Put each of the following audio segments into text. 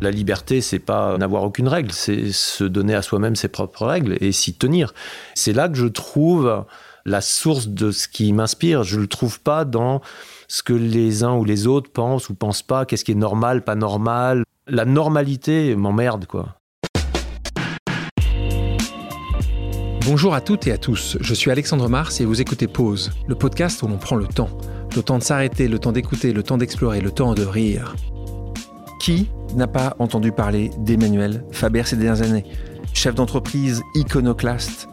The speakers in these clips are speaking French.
La liberté, c'est pas n'avoir aucune règle, c'est se donner à soi-même ses propres règles et s'y tenir. C'est là que je trouve la source de ce qui m'inspire. Je le trouve pas dans ce que les uns ou les autres pensent ou pensent pas, qu'est-ce qui est normal, pas normal. La normalité m'emmerde, quoi. Bonjour à toutes et à tous, je suis Alexandre Mars et vous écoutez Pause, le podcast où l'on prend le temps. Le temps de s'arrêter, le temps d'écouter, le temps d'explorer, le temps de rire. Qui n'a pas entendu parler d'Emmanuel Faber ces dernières années Chef d'entreprise iconoclaste.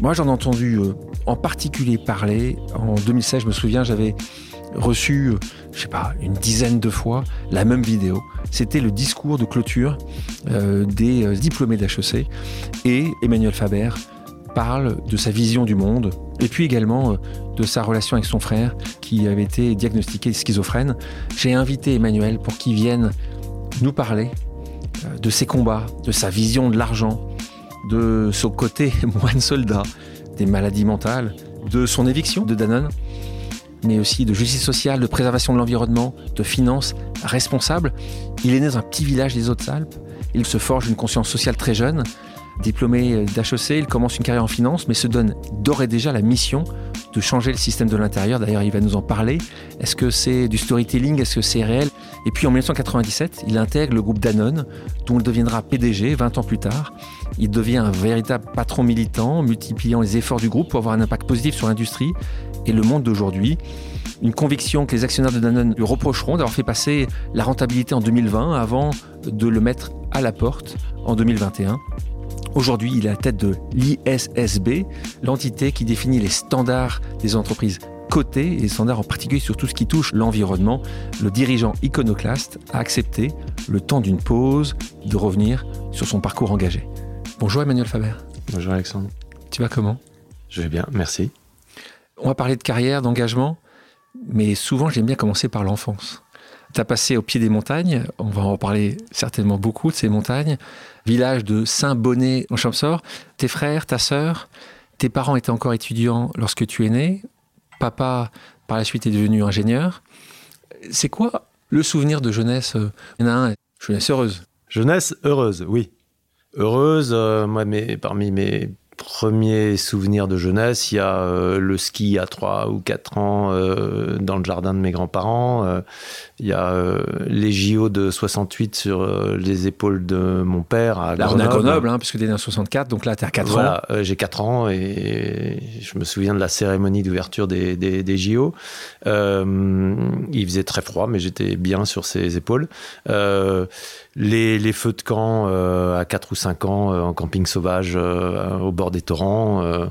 Moi, j'en ai entendu euh, en particulier parler. En 2016, je me souviens, j'avais reçu, euh, je sais pas, une dizaine de fois la même vidéo. C'était le discours de clôture euh, des diplômés d'HEC. Et Emmanuel Faber parle de sa vision du monde et puis également de sa relation avec son frère qui avait été diagnostiqué schizophrène. J'ai invité Emmanuel pour qu'il vienne nous parler euh, de ses combats, de sa vision de l'argent, de son côté moine soldat, des maladies mentales, de son éviction de Danone, mais aussi de justice sociale, de préservation de l'environnement, de finances responsables. Il est né dans un petit village des Hautes-Alpes. Il se forge une conscience sociale très jeune. Diplômé d'HEC, il commence une carrière en finance, mais se donne d'ores et déjà la mission de changer le système de l'intérieur. D'ailleurs, il va nous en parler. Est-ce que c'est du storytelling? Est-ce que c'est réel? Et puis en 1997, il intègre le groupe Danone, dont il deviendra PDG 20 ans plus tard. Il devient un véritable patron militant, multipliant les efforts du groupe pour avoir un impact positif sur l'industrie et le monde d'aujourd'hui. Une conviction que les actionnaires de Danone lui reprocheront d'avoir fait passer la rentabilité en 2020 avant de le mettre à la porte en 2021. Aujourd'hui, il est à la tête de l'ISSB, l'entité qui définit les standards des entreprises cotées et les standards en particulier sur tout ce qui touche l'environnement. Le dirigeant iconoclaste a accepté, le temps d'une pause, de revenir sur son parcours engagé. Bonjour Emmanuel Faber. Bonjour Alexandre. Tu vas comment? Je vais bien, merci. On va parler de carrière, d'engagement, mais souvent j'aime bien commencer par l'enfance. Tu as passé au pied des montagnes, on va en parler certainement beaucoup de ces montagnes, village de Saint-Bonnet en Champsor. Tes frères, ta sœur, tes parents étaient encore étudiants lorsque tu es né. Papa, par la suite, est devenu ingénieur. C'est quoi le souvenir de jeunesse Il y en a un, jeunesse heureuse? Jeunesse heureuse, oui. Heureuse, euh, moi, parmi mes premiers souvenirs de jeunesse, il y a euh, le ski à 3 ou 4 ans euh, dans le jardin de mes grands-parents. Euh, il y a les JO de 68 sur les épaules de mon père à Grenoble. On est à Grenoble, hein, puisque tu es en 64, donc là, tu à 4 voilà, ans. j'ai 4 ans et je me souviens de la cérémonie d'ouverture des, des, JO. il faisait très froid, mais j'étais bien sur ses épaules. Les, les, feux de camp à 4 ou 5 ans en camping sauvage au bord des torrents. Euh,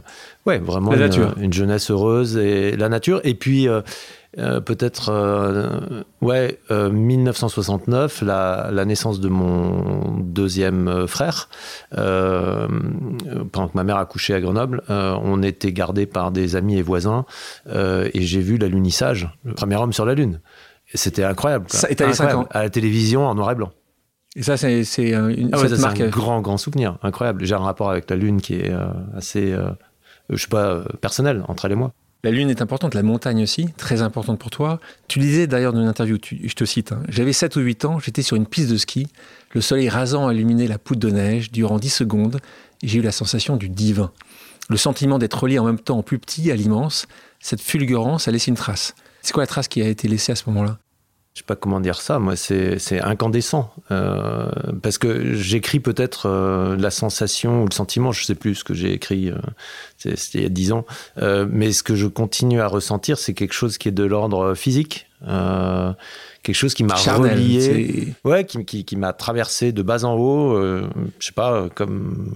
ouais, vraiment une, jeunesse heureuse et la nature. Et puis, euh, euh, peut-être, ouais, 1969, la, la, naissance de mon deuxième frère. pendant que ma mère a couché à Grenoble, on était gardés par des amis et voisins et j'ai vu l'alunissage, le premier homme sur la Lune. C'était incroyable. Ça, et t'avais 5 ans. À la télévision en noir et blanc. Et ça, c'est une ah marque... un euh, grand, grand souvenir, incroyable. J'ai un rapport avec la Lune qui est euh, assez, euh, je sais pas, personnel entre elle et moi. La Lune est importante, la montagne aussi, très importante pour toi. Tu disais d'ailleurs dans une interview, je te cite, hein, j'avais 7 ou 8 ans, j'étais sur une piste de ski, le soleil rasant a illuminé la poudre de neige durant 10 secondes, et j'ai eu la sensation du divin. Le sentiment d'être relié en même temps en plus petit à l'immense, cette fulgurance a laissé une trace. C'est quoi la trace qui a été laissée à ce moment-là? Je sais pas comment dire ça, moi c'est incandescent. Euh, parce que j'écris peut-être euh, la sensation ou le sentiment, je sais plus ce que j'ai écrit, euh, c'était il y a dix ans, mais ce que je continue à ressentir, c'est quelque chose qui est de l'ordre physique quelque chose qui m'a relié, ouais, qui, qui, qui m'a traversé de bas en haut. Euh, je sais pas, comme,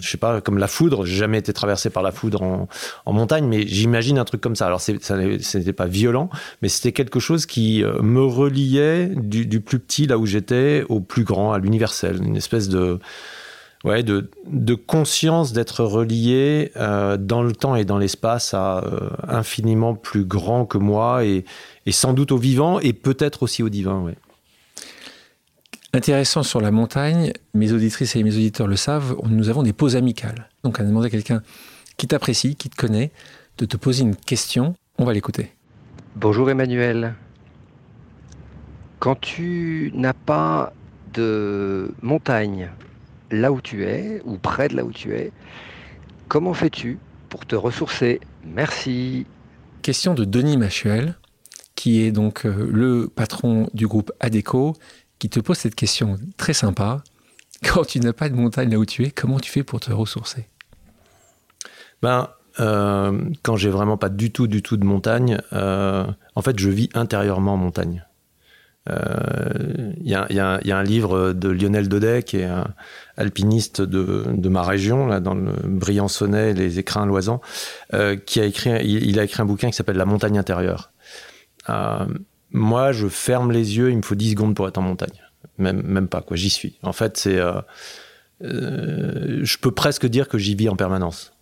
je sais pas, comme la foudre. J'ai jamais été traversé par la foudre en, en montagne, mais j'imagine un truc comme ça. Alors, ça n'était pas violent, mais c'était quelque chose qui euh, me reliait du, du plus petit là où j'étais au plus grand, à l'universel, une espèce de ouais, de, de conscience d'être relié euh, dans le temps et dans l'espace à euh, infiniment plus grand que moi et, et, sans doute au vivant et peut-être aussi au divin. Ouais. Intéressant sur la montagne, mes auditrices et mes auditeurs le savent, nous avons des pauses amicales. Donc on a demandé à quelqu'un qui t'apprécie, qui te connaît, de te poser une question. On va l'écouter. Bonjour Emmanuel. Quand tu n'as pas de montagne là où tu es, ou près de là où tu es. Comment fais-tu pour te ressourcer? Merci. Question de Denis Machuel, qui est donc euh, le patron du groupe ADECO, qui te pose cette question très sympa. Quand tu n'as pas de montagne là où tu es, comment tu fais pour te ressourcer? Ben, euh, quand j'ai vraiment pas du tout, du tout de montagne, euh, en fait, je vis intérieurement en montagne. Il y, a un livre de Lionel Daudet, qui est un alpiniste de, ma région, là, dans le Briançonnais, les écrins loisans, euh, qui a écrit, il, a écrit un bouquin qui s'appelle La montagne intérieure. Euh, moi, je ferme les yeux, il me faut 10 secondes pour être en montagne. Même, pas, quoi, j'y suis. En fait, c'est. Euh, je peux presque dire que j'y vis en permanence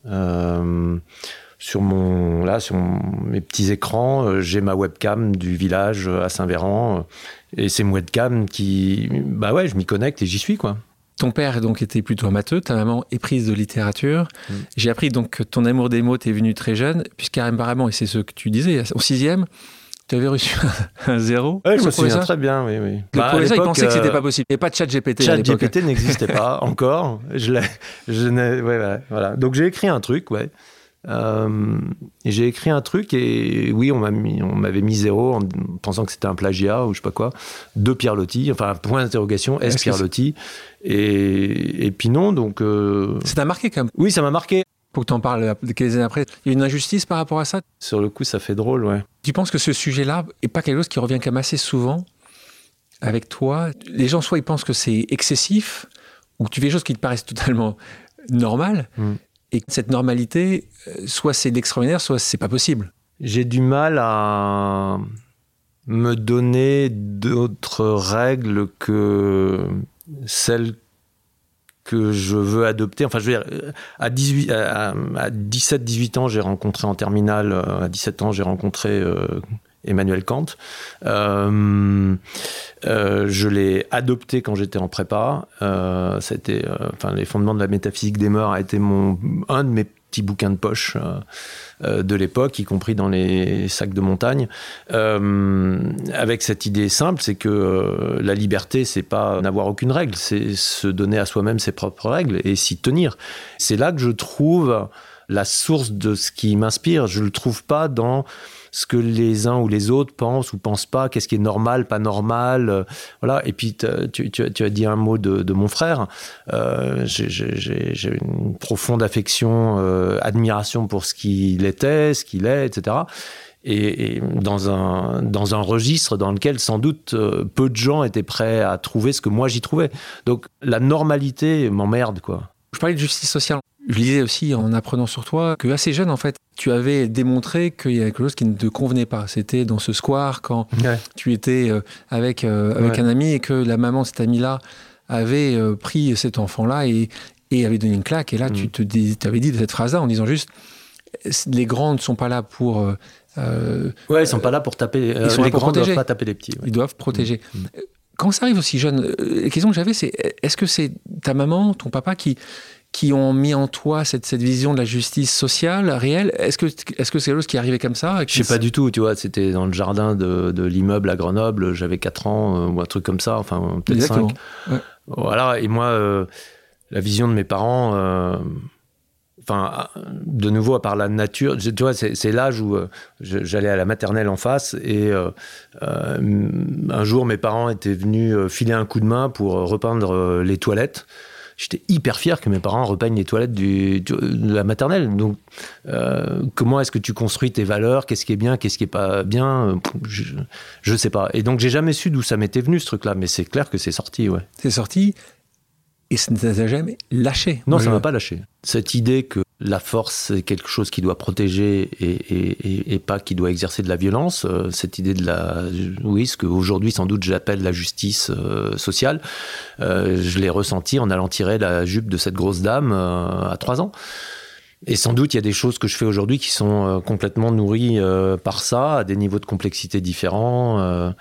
sur mon là sur mes petits écrans, euh, j'ai ma webcam du village à Saint-Véran euh, et c'est une webcam qui bah ouais, je m'y connecte et j'y suis quoi. Ton père donc était plutôt amateur, ta maman éprise de littérature. Mm. J'ai appris donc que ton amour des mots t'est venu très jeune, puisqu'apparemment, et c'est ce que tu disais, au sixième, tu avais reçu un, zéro. Oui, je me souviens très bien, oui, oui. Le bah, professeur, il pensait que c'était pas possible. Et pas de chat GPT. Chat GPT n'existait pas encore. Je l'ai, je n'ai, ouais, voilà. Donc j'ai écrit un truc, ouais. Euh, j'ai écrit un truc et oui, on m'avait mis, zéro en pensant que c'était un plagiat ou je sais pas quoi, de Pierre Lotti, enfin point d'interrogation, est-ce Pierre Lotti et, et, puis non, donc. Euh, ça t'a marqué quand même? Oui, ça m'a marqué. Pour que tu en parles quelques années après, il y a une injustice par rapport à ça? Sur le coup, ça fait drôle, ouais. Tu penses que ce sujet-là est pas quelque chose qui revient quand même assez souvent avec toi? Les gens, soit ils pensent que c'est excessif, ou que tu fais des choses qui te paraissent totalement normales, hmm. Et cette normalité, euh, soit c'est l'extraordinaire, soit c'est pas possible. J'ai du mal à me donner d'autres règles que celles que je veux adopter. Enfin, je veux dire, à, 18, à, 17-18 ans, j'ai rencontré en terminale, euh, à 17 ans, j'ai rencontré euh, Emmanuel Kant. Euh, euh, je l'ai adopté quand j'étais en prépa. Euh, c'était, enfin, les fondements de la métaphysique des mœurs a été mon un de mes petits bouquins de poche de l'époque, y compris dans les sacs de montagne, avec cette idée simple, c'est que la liberté, c'est pas n'avoir aucune règle, c'est se donner à soi-même ses propres règles et s'y tenir. C'est là que je trouve la source de ce qui m'inspire. Je le trouve pas dans ce que les uns ou les autres pensent ou pensent pas, qu'est-ce qui est normal, pas normal. Euh, voilà. Et puis, tu, as dit un mot de, mon frère. Euh, j'ai une profonde affection, euh, admiration pour ce qu'il était, ce qu'il est, etc. Et, dans, un, dans un registre dans lequel sans doute peu de gens étaient prêts à trouver ce que moi j'y trouvais. Donc la normalité m'emmerde, quoi. Je parlais de justice sociale. Je lisais aussi en apprenant sur toi que assez jeune, en fait, tu avais démontré qu'il y avait quelque chose qui ne te convenait pas. C'était dans ce square quand tu étais euh, avec, euh, avec un ami et que la maman de cet ami-là avait euh, pris cet enfant-là et, et, avait donné une claque. Et là, tu mm. te dis, avais dit cette phrase-là en disant juste les grands ne sont pas là pour. ouais, ils sont pas là pour taper. Ils sont les grands ne doivent pas taper les petits. Ils doivent protéger. Mm. Quand ça arrive aussi jeune, la question que j'avais, c'est est-ce que c'est ta maman, ton papa qui qui ont mis en toi cette, cette vision de la justice sociale réelle? Est-ce que est-ce que c'est quelque chose qui est arrivé comme ça? Je sais pas du tout, tu vois, c'était dans le jardin de, de l'immeuble à Grenoble, j'avais 4 ans euh, ou un truc comme ça, enfin peut-être 5. Voilà, et moi, euh, la vision de mes parents, euh, enfin, de nouveau, à part la nature, tu vois, c'est l'âge où j'allais à la maternelle en face et un jour, mes parents étaient venus filer un coup de main pour repeindre les toilettes j'étais hyper fier que mes parents repeignent les toilettes de la maternelle. Donc, euh, comment est-ce que tu construis tes valeurs? Qu'est-ce qui est bien? Qu'est-ce qui est pas bien? Je, je sais pas. Et donc, j'ai jamais su d'où ça m'était venu ce truc-là, mais c'est clair que c'est sorti, ouais. C'est sorti et ça ne jamais lâché. Non, ça m'a pas lâché. Cette idée que la force, c'est quelque chose qui doit protéger et, pas qui doit exercer de la violence. Euh, cette idée de la, oui, ce qu'aujourd'hui sans doute j'appelle la justice euh, sociale, euh, je l'ai ressenti en allant tirer la jupe de cette grosse dame à trois ans. Et sans doute, il y a des choses que je fais aujourd'hui qui sont complètement nourries par ça, à des niveaux de complexité différents.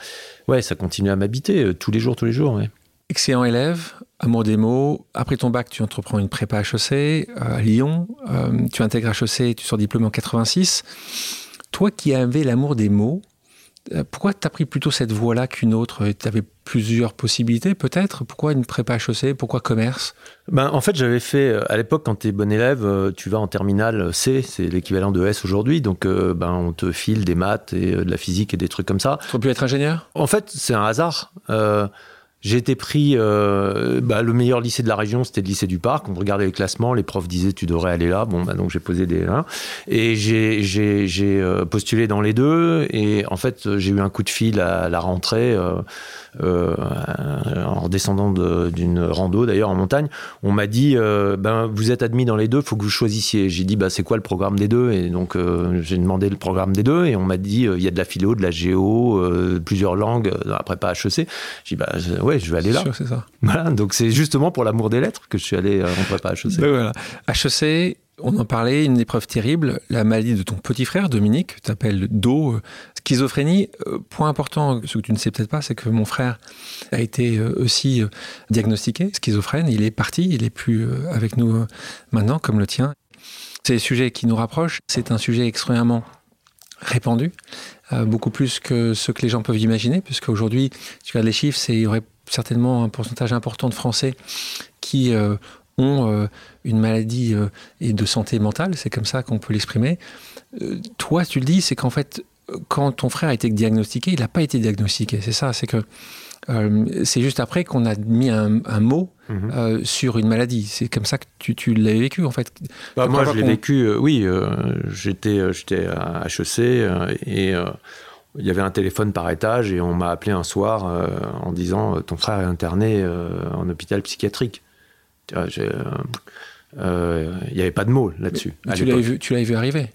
ouais, ça continue à m'habiter tous les jours, tous les jours. Ouais. Excellent élève, amour des mots. Après ton bac, tu entreprends une prépa HEC à Lyon. Euh, tu intègres HEC, tu sors diplômé en 86. Toi qui avais l'amour des mots, Euh, pourquoi tu as pris plutôt cette voie-là qu'une autre? Tu avais plusieurs possibilités peut-être? Pourquoi une prépa HEC Pourquoi commerce? Ben, En fait, j'avais fait, euh, à l'époque, quand tu es bon élève, tu vas en terminale C, c'est l'équivalent de S aujourd'hui, donc ben, on te file des maths et de la physique et des trucs comme ça. Tu aurais pu être ingénieur? En fait, c'est un hasard. J'ai été pris, euh, bah, le meilleur lycée de la région, c'était le lycée du Parc. On regardait les classements, les profs disaient tu devrais aller là. Bon, bah, donc j'ai posé des 1. Et j'ai, euh, postulé dans les deux. Et en fait, j'ai eu un coup de fil à la rentrée. Euh, en descendant d'une rando d'ailleurs en montagne, on m'a dit ben vous êtes admis dans les deux, faut que vous choisissiez. J'ai dit bah c'est quoi le programme des deux? Et donc j'ai demandé le programme des deux et on m'a dit il y a de la philo, de la géo, plusieurs langues, après pas HEC. J'ai dit ouais je vais aller là. c'est ça. Voilà donc c'est justement pour l'amour des lettres que je suis allé en prépa HEC. Ben voilà. HEC on en parlait, une épreuve terrible, la maladie de ton petit frère, Dominique, tu t'appelles Do, schizophrénie. Euh, point important, ce que tu ne sais peut-être pas, c'est que mon frère a été euh, aussi euh, diagnostiqué schizophrène. Il est parti, il est plus avec nous maintenant, comme le tien. C'est un sujet qui nous rapproche, c'est un sujet extrêmement répandu, beaucoup plus que ce que les gens peuvent imaginer, puisque aujourd'hui, tu regardes les chiffres, il y aurait certainement un pourcentage important de Français qui ont euh, une maladie euh, et de santé mentale, c'est comme ça qu'on peut l'exprimer. Euh, toi, tu le dis, c'est qu'en fait, quand ton frère a été diagnostiqué, il n'a pas été diagnostiqué. C'est ça, c'est que c'est juste après qu'on a mis un, mot mhm. sur une maladie. C'est comme ça que tu, tu l'as vécu, en fait. Bah, moi, je l'ai vécu, oui. j'étais, j'étais à HEC et il y avait un téléphone par étage et on m'a appelé un soir en disant ton frère est interné en hôpital psychiatrique. Euh, euh, il n'y avait pas de mots là-dessus. Tu l'avais vu, vu arriver?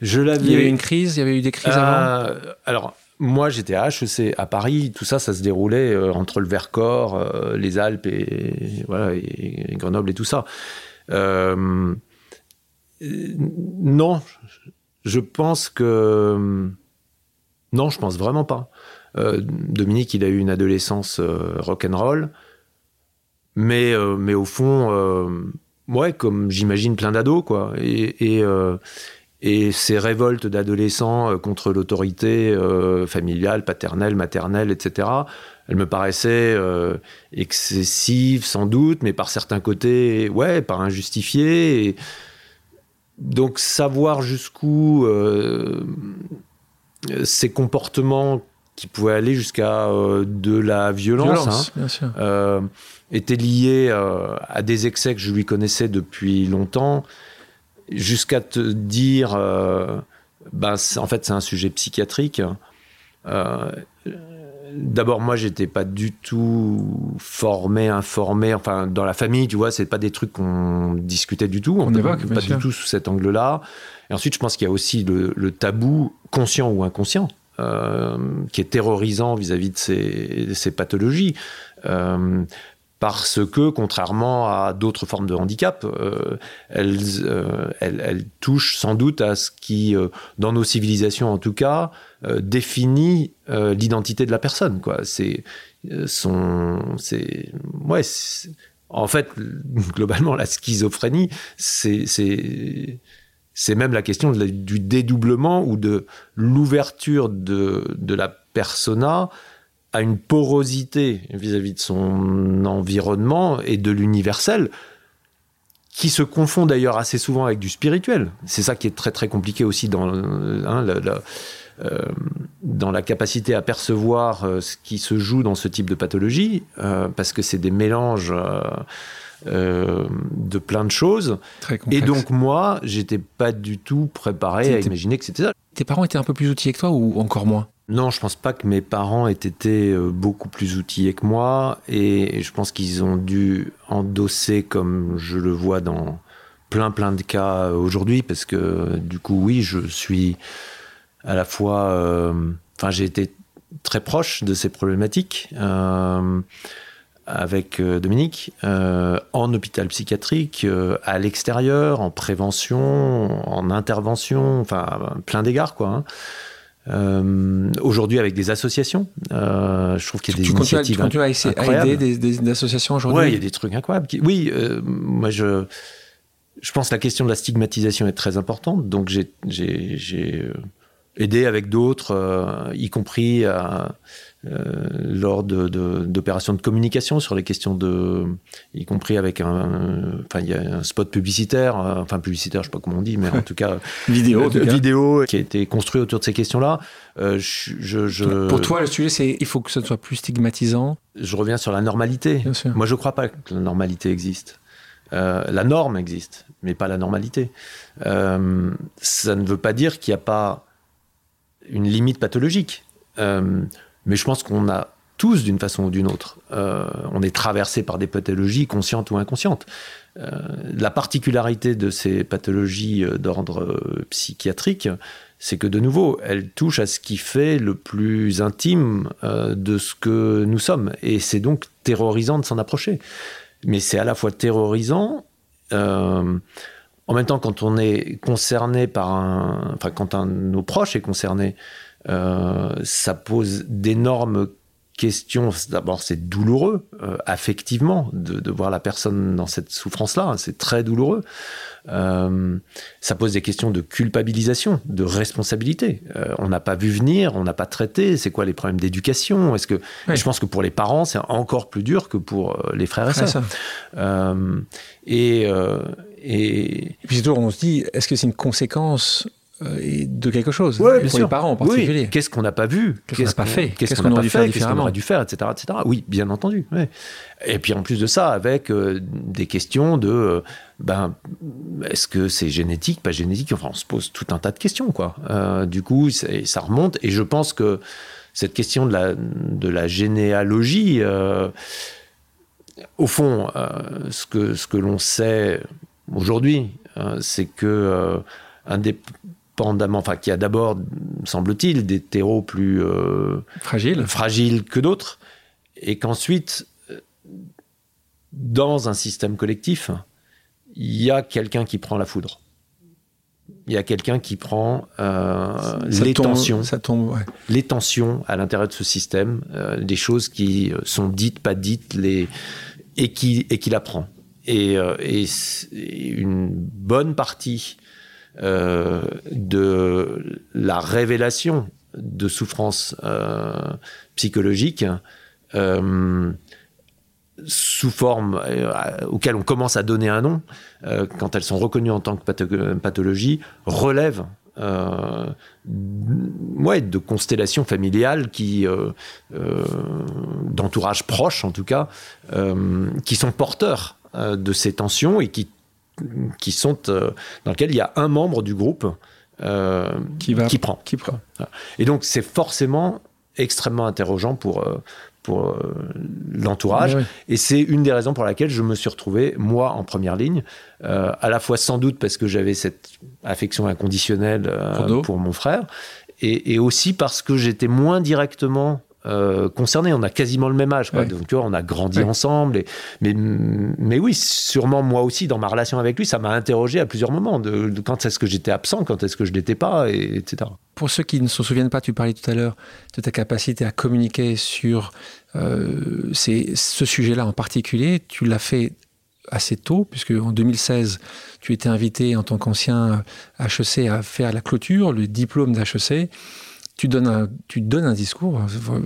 Je l'avais. Il y avait une crise, il y avait eu des crises avant? Euh, Alors, moi, j'étais à HEC à Paris. Tout ça, ça se déroulait entre le Vercors, les Alpes et, voilà, et, Grenoble et tout ça. non, je pense que. Non, je pense vraiment pas. Dominique, il a eu une adolescence rock'n'roll. Mais, euh, mais au fond, euh, ouais, comme j'imagine plein d'ados, quoi. Et, et, euh, ces révoltes d'adolescents contre l'autorité familiale, paternelle, maternelle, etc., elles me paraissaient excessives, sans doute, mais par certains côtés, ouais, par injustifiées. Donc, savoir jusqu'où ces comportements qui pouvaient aller jusqu'à de la violence, hein, bien sûr était lié euh, à des excès que je lui connaissais depuis longtemps, jusqu'à te dire, euh, ben, en fait, c'est un sujet psychiatrique. Euh, d'abord, moi, j'étais pas du tout formé, informé. Enfin, dans la famille, tu vois, c'est pas des trucs qu'on discutait du tout. On évoque, pas du tout sous cet angle-là. Et ensuite, je pense qu'il y a aussi le, tabou, conscient ou inconscient, qui est terrorisant vis-à-vis de ces, ces pathologies parce que, contrairement à d'autres formes de handicap, euh, euh, elles, touchent sans doute à ce qui, euh, dans nos civilisations en tout cas, définit l'identité de la personne. C'est son, c'est, ouais, en fait, globalement, la schizophrénie, c'est, c'est, c'est même la question du dédoublement ou de l'ouverture de, de la persona a une porosité vis-à-vis de son environnement et de l'universel qui se confond d'ailleurs assez souvent avec du spirituel. C'est ça qui est très très compliqué aussi dans, hein, la, euh, dans la capacité à percevoir euh, ce qui se joue dans ce type de pathologie, euh, parce que c'est des mélanges de plein de choses. et donc moi, j'étais pas du tout préparé à imaginer que c'était ça. Tes parents étaient un peu plus outillés que toi ou encore moins? Non, je pense pas que mes parents aient été euh, beaucoup plus outillés que moi et je pense qu'ils ont dû endosser comme je le vois dans plein plein de cas euh, aujourd'hui parce que du coup oui, je suis à la fois euh, enfin j'ai été très proche de ces problématiques avec Dominique en hôpital psychiatrique, à l'extérieur, en prévention, en intervention, enfin plein d'égards quoi. Hein. Euh, aujourd'hui avec des associations. Euh, je trouve qu'il y a des tu initiatives continues, tu continues à, aider des, associations aujourd'hui Oui, il y a des trucs incroyables. Oui, euh, moi je, je pense que la question de la stigmatisation est très importante. Donc j'ai, j'ai, aider avec d'autres, y compris à lors d'opérations de, de, communication sur les questions de, y compris avec un, enfin il y a un spot publicitaire, euh, enfin publicitaire, je sais pas comment on dit, mais en tout cas vidéo, de, vidéo qui a été construit autour de ces questions-là. Euh, je, je, Pour toi, le sujet, c'est il faut que ce soit plus stigmatisant. Je reviens sur la normalité. Moi, je crois pas que la normalité existe. Euh, la norme existe, mais pas la normalité. Euh, ça ne veut pas dire qu'il n'y a pas une limite pathologique. Mais je pense qu'on a tous, d'une façon ou d'une autre, euh, on est traversé par des pathologies conscientes ou inconscientes. Euh, la particularité de ces pathologies euh, d'ordre psychiatrique, c'est que de nouveau, elles touchent à ce qui fait le plus intime de ce que nous sommes. Et c'est donc terrorisant de s'en approcher. Mais c'est à la fois terrorisant, en même temps quand on est concerné par un... Enfin, quand un de nos proches est concerné ça pose d'énormes questions. D'abord, c'est douloureux, euh, affectivement, de, voir la personne dans cette souffrance-là. Hein, c'est très douloureux. Euh, ça pose des questions de culpabilisation, de responsabilité. on n'a pas vu venir, on n'a pas traité. C'est quoi les problèmes d'éducation? Est-ce que je pense que pour les parents, c'est encore plus dur que pour les frères et sœurs. et, et... et puis on se dit, est-ce que c'est une conséquence euh, de quelque chose. pour les parents en particulier. Qu'est-ce qu'on n'a pas vu Qu'est-ce qu'on n'a pas fait Qu'est-ce qu'on aurait dû faire Qu'est-ce qu'on aurait dû faire, etc., etc. Oui, bien entendu. Et puis en plus de ça, avec euh, des questions de, euh, ben, est-ce que c'est génétique, pas génétique? Enfin, on se pose tout un tas de questions, quoi. du coup, ça remonte. Et je pense que cette question de la, de la généalogie, au fond, ce que, ce que l'on sait aujourd'hui, c'est que un des enfin, qui a d'abord, semble-t-il, des terreaux plus euh, fragiles. que d'autres, et qu'ensuite, euh, dans un système collectif, il y a quelqu'un qui prend la foudre. Il y a quelqu'un qui prend euh, les, tensions, les tensions à l'intérieur de ce système, des choses qui sont dites, pas dites, les, et qui, et qui la prend. Et, et une bonne partie euh, de la révélation de souffrances euh, psychologiques euh, sous forme auxquelles on commence à donner un nom, quand elles sont reconnues en tant que pathologie, relèvent ouais, de constellations familiales qui, d'entourage proche en tout cas, qui sont porteurs de ces tensions et qui qui sont euh, dans lequel il y a un membre du groupe euh, qui, va, qui prend. Qui prend. Et donc c'est forcément extrêmement interrogeant pour, euh, pour l'entourage. Et c'est une des raisons pour laquelle je me suis retrouvé, moi, en première ligne, à la fois sans doute parce que j'avais cette affection inconditionnelle pour mon frère, et, et, aussi parce que j'étais moins directement euh, concernés. On a quasiment le même âge, quoi. Donc, tu vois, on a grandi ensemble. Et, mais, mais oui, sûrement moi aussi, dans ma relation avec lui, ça m'a interrogé à plusieurs moments de, quand est-ce que j'étais absent, quand est-ce que je l'étais pas, et, etc. Pour ceux qui ne se souviennent pas, tu parlais tout à l'heure de ta capacité à communiquer sur euh, ce sujet-là en particulier. Tu l'as fait assez tôt, puisque en 2016, tu étais invité en tant qu'ancien HEC à faire la clôture, le diplôme d'HEC tu donnes un, tu donnes un discours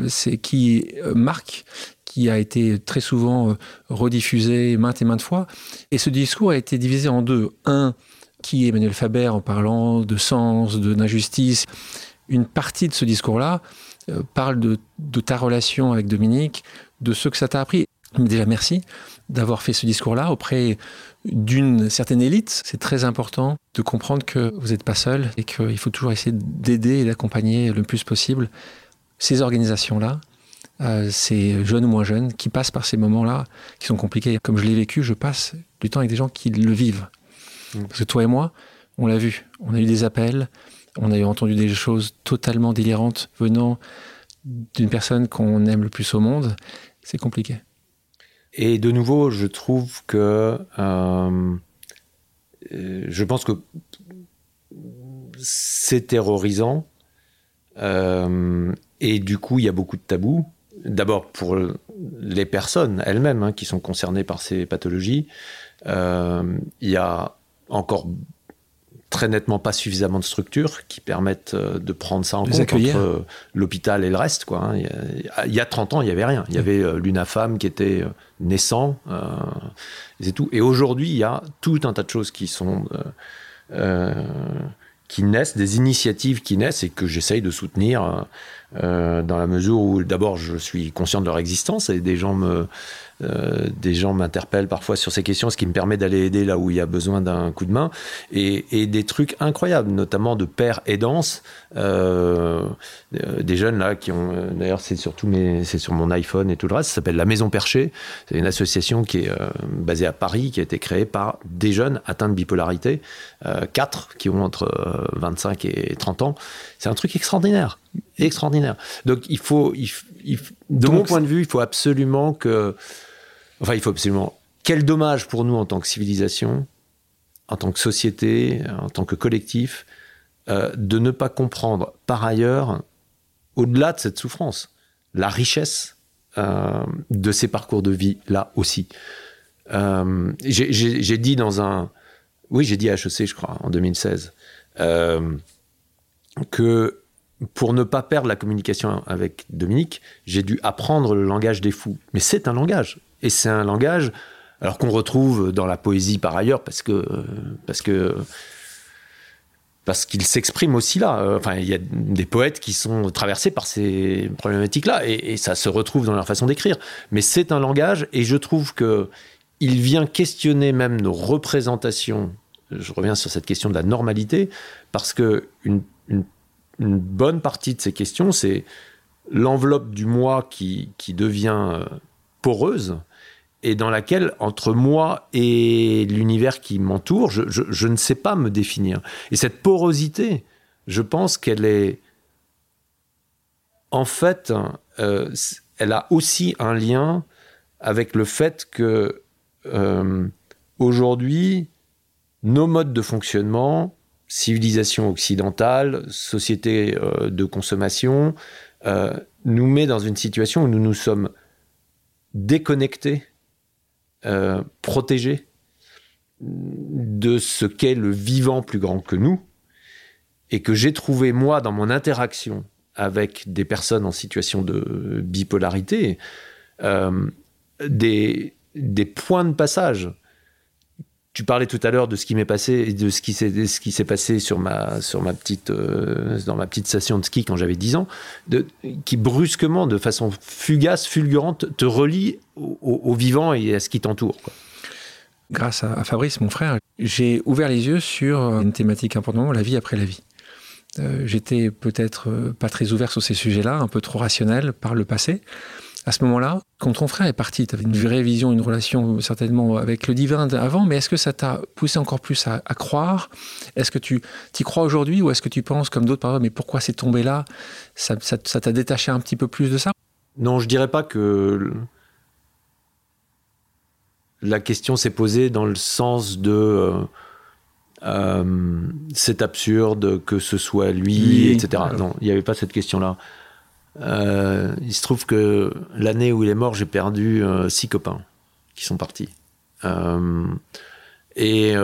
c'est qui euh, marque, qui a été très souvent euh, rediffusé maintes et maintes fois. Et ce discours a été divisé en deux. Un, qui est Emmanuel Faber en parlant de sens, d'injustice. Une partie de ce discours-là euh, parle de, de, ta relation avec Dominique, de ce que ça t'a appris. Déjà, merci d'avoir fait ce discours-là auprès d'une certaine élite. C'est très important de comprendre que vous n'êtes pas seul et qu'il faut toujours essayer d'aider et d'accompagner le plus possible ces organisations-là, euh, ces jeunes ou moins jeunes, qui passent par ces moments-là qui sont compliqués. Comme je l'ai vécu, je passe du temps avec des gens qui le vivent. Mmh. Parce que toi et moi, on l'a vu. On a eu des appels, on a entendu des choses totalement délirantes venant d'une personne qu'on aime le plus au monde. C'est compliqué. Et de nouveau, je trouve que euh, je pense que c'est terrorisant. Euh, et du coup, il y a beaucoup de tabous. D'abord pour les personnes elles-mêmes hein, qui sont concernées par ces pathologies. Euh, il y a encore très nettement pas suffisamment de structures qui permettent euh, de prendre ça en Les compte accueillir. entre euh, l'hôpital et le reste. Quoi, hein. il, y a, il y a 30 ans, il n'y avait rien. Il y avait euh, l'UNAFAM qui était naissant, euh, et tout. Et aujourd'hui, il y a tout un tas de choses qui sont... euh, euh, qui naissent, des initiatives qui naissent et que j'essaye de soutenir euh, dans la mesure où d'abord je suis conscient de leur existence et des gens me euh, des gens m'interpellent parfois sur ces questions, ce qui me permet d'aller aider là où il y a besoin d'un coup de main et, et des trucs incroyables, notamment de pères aidants, euh, euh, des jeunes là qui ont euh, d'ailleurs c'est surtout mes c'est sur mon iPhone et tout le reste, ça s'appelle la Maison Perchée, c'est une association qui est euh, basée à Paris qui a été créée par des jeunes atteints de bipolarité, euh, quatre qui ont entre euh, 25 et 30 ans. C'est un truc extraordinaire, extraordinaire. Donc il faut, il, il de Donc, mon point de vue, il faut absolument que, enfin il faut absolument. Quel dommage pour nous en tant que civilisation, en tant que société, en tant que collectif, euh, de ne pas comprendre par ailleurs, au-delà de cette souffrance, la richesse euh, de ces parcours de vie là aussi. Euh, j'ai- dit dans un, oui, j'ai dit à HEC, je crois, en 2016, euh, que pour ne pas perdre la communication avec Dominique, j'ai dû apprendre le langage des fous. Mais c'est un langage. Et c'est un langage, alors qu'on retrouve dans la poésie par ailleurs, parce que, parce que, parce qu'il s'exprime aussi là. Enfin, il y a des poètes qui sont traversés par ces problématiques-là, et, ça se retrouve dans leur façon d'écrire. Mais c'est un langage, et je trouve que il vient questionner même nos représentations. Je reviens sur cette question de la normalité, parce que une, une, une bonne partie de ces questions, c'est l'enveloppe du moi qui, qui devient euh, poreuse et dans laquelle, entre moi et l'univers qui m'entoure, je, ne sais pas me définir. Et cette porosité, je pense qu'elle est. En fait, euh, elle a aussi un lien avec le fait que euh, aujourd'hui, nos modes de fonctionnement, civilisation occidentale, société euh, de consommation, nous met dans une situation où nous nous sommes déconnectés, euh, protégés de ce qu'est le vivant plus grand que nous, et que j'ai trouvé, moi, dans mon interaction avec des personnes en situation de bipolarité, euh, des points de passage. Tu parlais tout à l'heure de ce qui m'est passé, de ce qui s'est, passé sur ma, petite, euh, dans ma petite station de ski quand j'avais 10 ans, qui brusquement, de façon fugace, fulgurante, te relie au, vivant et à ce qui t'entoure. grâce à, Fabrice, mon frère, j'ai ouvert les yeux sur une thématique importante, la vie après la vie. Euh, J'étais peut-être euh, pas très ouvert sur ces sujets-là, un peu trop rationnel par le passé. À ce moment-là, quand ton frère est parti, tu avais une vraie vision, une relation certainement avec le divin avant, mais est-ce que ça t'a poussé encore plus à, à croire? Est-ce que tu y crois aujourd'hui ou est-ce que tu penses, comme d'autres, par exemple, mais pourquoi c'est tombé là? Ça t'a détaché un petit peu plus de ça? Non, je dirais pas que la question s'est posée dans le sens de euh, euh, c'est absurde que ce soit lui, etc. Non, il n'y avait pas cette question-là. Euh, il se trouve que l'année où il est mort, j'ai perdu euh, six copains qui sont partis. Euh, et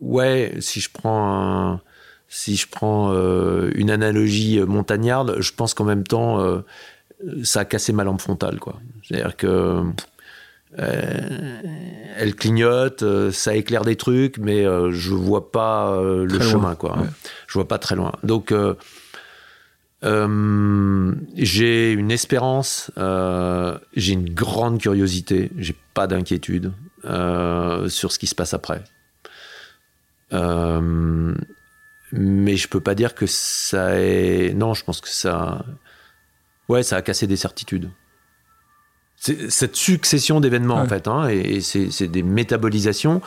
ouais, si je prends un- si je prends une analogie montagnarde, je pense qu'en même temps, ça a cassé ma lampe frontale. C'est-à-dire que elle clignote, ça éclaire des trucs, mais je vois pas le Très loin, chemin, quoi. ouais. Je vois pas très loin. Donc euh, j'ai une espérance, euh, j'ai une grande curiosité, j'ai pas d'inquiétude euh, sur ce qui se passe après. Mais je peux pas dire que ça est. Non, je pense que ça. Ouais, ça a cassé des certitudes. C'est cette succession d'événements, en fait, hein, et, et c'est c'est des métabolisations.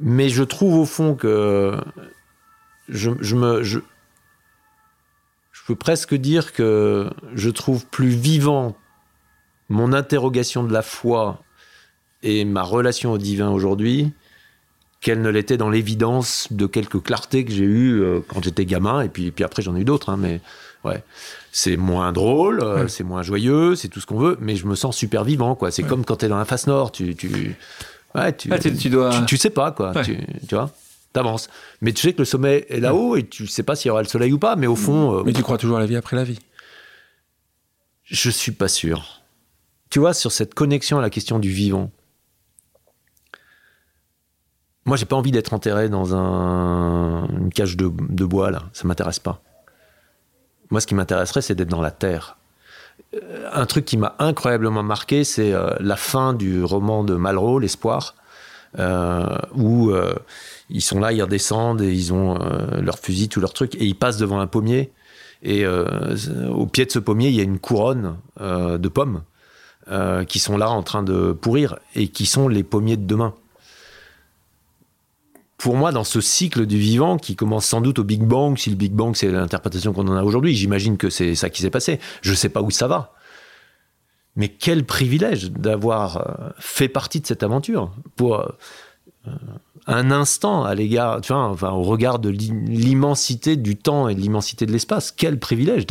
Mais je trouve au fond que. Je, je me. Je peux presque dire que je trouve plus vivant mon interrogation de la foi et ma relation au divin aujourd'hui qu'elle ne l'était dans l'évidence de quelques clartés que j'ai eues euh, quand j'étais gamin, et puis, puis après j'en ai eu d'autres, hein, mais ouais, c'est moins drôle, euh, Ouais. c'est moins joyeux, c'est tout ce qu'on veut, mais je me sens super vivant, quoi. C'est Ouais. comme quand t'es dans la face nord, tu, tu, Ouais, tu, Ah, tu- tu dois- tu, tu sais pas, quoi. Ouais. Tu, tu vois T'avances. Mais tu sais que le sommet est là-haut et tu sais pas s'il y aura le soleil ou pas. Mais au fond, euh, Mais tu crois toujours à la vie après la vie? je suis pas sûr. Tu vois, sur cette connexion à la question du vivant, moi, j'ai pas envie d'être enterré dans un, une cage de, de bois, là. Ça m'intéresse pas. Moi, ce qui m'intéresserait, c'est d'être dans la terre. Euh, Un truc qui m'a incroyablement marqué, c'est euh, la fin du roman de Malraux, L'Espoir, euh, où ils sont là, ils redescendent et ils ont euh, leur fusil, tout leur truc, et ils passent devant un pommier. Et euh, au pied de ce pommier, il y a une couronne euh, de pommes euh, qui sont là en train de pourrir et qui sont les pommiers de demain. Pour moi, dans ce cycle du vivant qui commence sans doute au Big Bang, si le Big Bang c'est l'interprétation qu'on en a aujourd'hui, j'imagine que c'est ça qui s'est passé. Je ne sais pas où ça va. Mais quel privilège d'avoir fait partie de cette aventure pour un instant à l'égard, enfin, au regard de l'i- l'immensité du temps et de l'immensité de l'espace. Quel privilège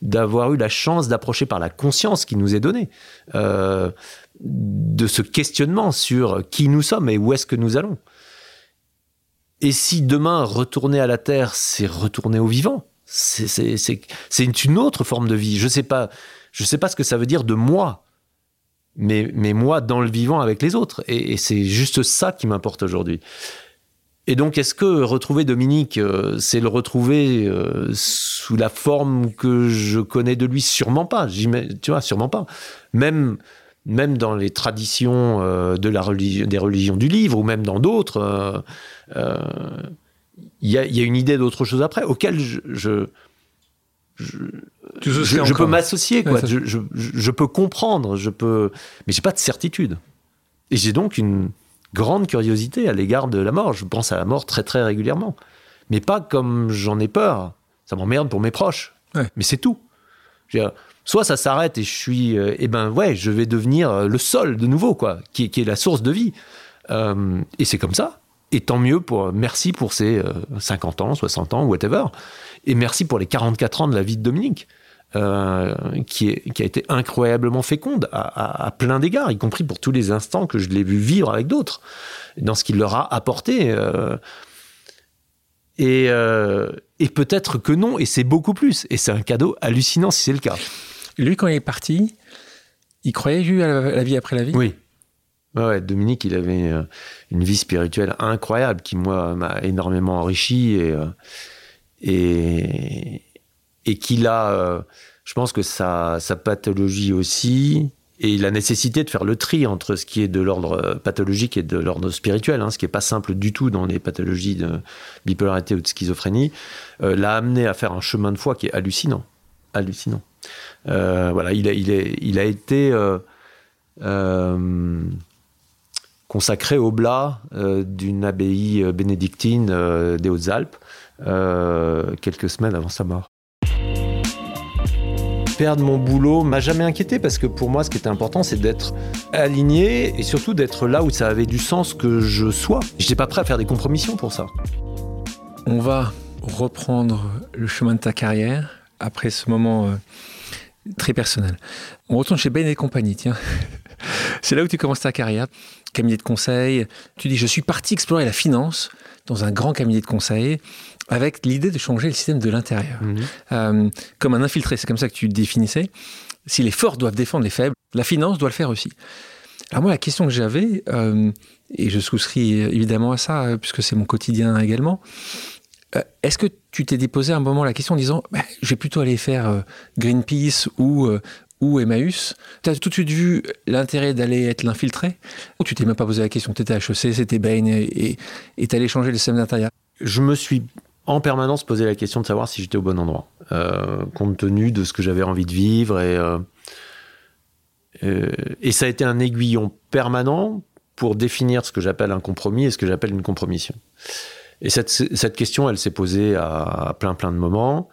d'avoir, eu la chance d'approcher par la conscience qui nous est donnée euh, de ce questionnement sur qui nous sommes et où est-ce que nous allons. Et si demain, retourner à la Terre, c'est retourner au vivant, c'est, une- autre forme de vie. Je sais pas, je sais pas ce que ça veut dire de moi, mais, moi dans le vivant avec les autres. Et, c'est juste ça qui m'importe aujourd'hui. Et donc, est-ce que retrouver Dominique, euh, c'est le retrouver euh, sous la forme que je connais de lui? Sûrement pas. Tu vois, sûrement pas. Même, même dans les traditions euh, des religions du livre, ou même dans d'autres, il y, a, une idée d'autre chose après, auquel je, je, peux m'associer, quoi. Ouais, je, je, je- je peux comprendre, je peux, mais j'ai pas de certitude. Et j'ai donc une grande curiosité à l'égard de la mort. Je pense à la mort très très régulièrement, mais pas comme j'en ai peur. Ça m'emmerde pour mes proches, Ouais. mais c'est tout. Je veux dire, soit ça s'arrête et je suis, euh, eh ben ouais, je vais devenir euh, le sol de nouveau, quoi, qui, est- qui est la source de vie. Euh, et c'est comme ça. Et tant mieux pour, merci pour ces euh, 50 ans, 60 ans, whatever. Et merci pour les 44 ans de la vie de Dominique, euh, qui, est, qui a été incroyablement féconde à, à- à plein d'égards, y compris pour tous les instants que je l'ai vu vivre avec d'autres, dans ce qu'il leur a apporté. euh. et euh, et peut-être que non, et c'est beaucoup plus. Et c'est un cadeau hallucinant si c'est le cas. Lui, quand il est parti, il croyait lui à la, la vie après la vie? Oui. Ouais, Dominique, il avait une vie spirituelle incroyable qui, moi, m'a énormément enrichi et, et, et qu'il a, euh, je pense que sa, pathologie aussi, et la nécessité de faire le tri entre ce qui est de l'ordre euh, pathologique et de l'ordre spirituel, hein, ce qui n'est pas simple du tout dans les pathologies de bipolarité ou de schizophrénie, euh, l'a amené à faire un chemin de foi qui est hallucinant. Hallucinant. Voilà, il a, été consacré au blas euh, d'une abbaye euh, bénédictine euh, des Hautes-Alpes quelques semaines avant sa mort. Perdre mon boulot m'a jamais inquiété parce que pour moi, ce qui était important, c'est d'être aligné et surtout d'être là où ça avait du sens que je sois. J'étais pas prêt à faire des compromissions pour ça. On va reprendre le chemin de ta carrière après ce moment très personnel. On retourne chez Bain et compagnie, tiens. C'est là où tu commences ta carrière, cabinet de conseil. Tu dis, je suis parti explorer la finance dans un grand cabinet de conseil avec l'idée de changer le système de l'intérieur. Euh, comme un infiltré, c'est comme ça que tu le définissais. Si les forts doivent défendre les faibles, la finance doit le faire aussi. Alors moi, la question que j'avais, euh, et je souscris évidemment à ça, euh, puisque c'est mon quotidien également, euh, est-ce que tu t'es déposé à un moment la question en disant, bah, je vais plutôt aller faire euh, Greenpeace ou, ou Emmaüs Tu as tout de suite vu l'intérêt d'aller être l'infiltré Ou tu t'es même pas posé la question Tu étais HEC, c'était Bain et tu allais changer le système d'intérieur? Je me suis en permanence posé la question de savoir si j'étais au bon endroit, euh, compte tenu de ce que j'avais envie de vivre. Et, euh, euh, et ça a été un aiguillon permanent pour définir ce que j'appelle un compromis et ce que j'appelle une compromission. Et cette, question, elle s'est posée à, plein plein de moments.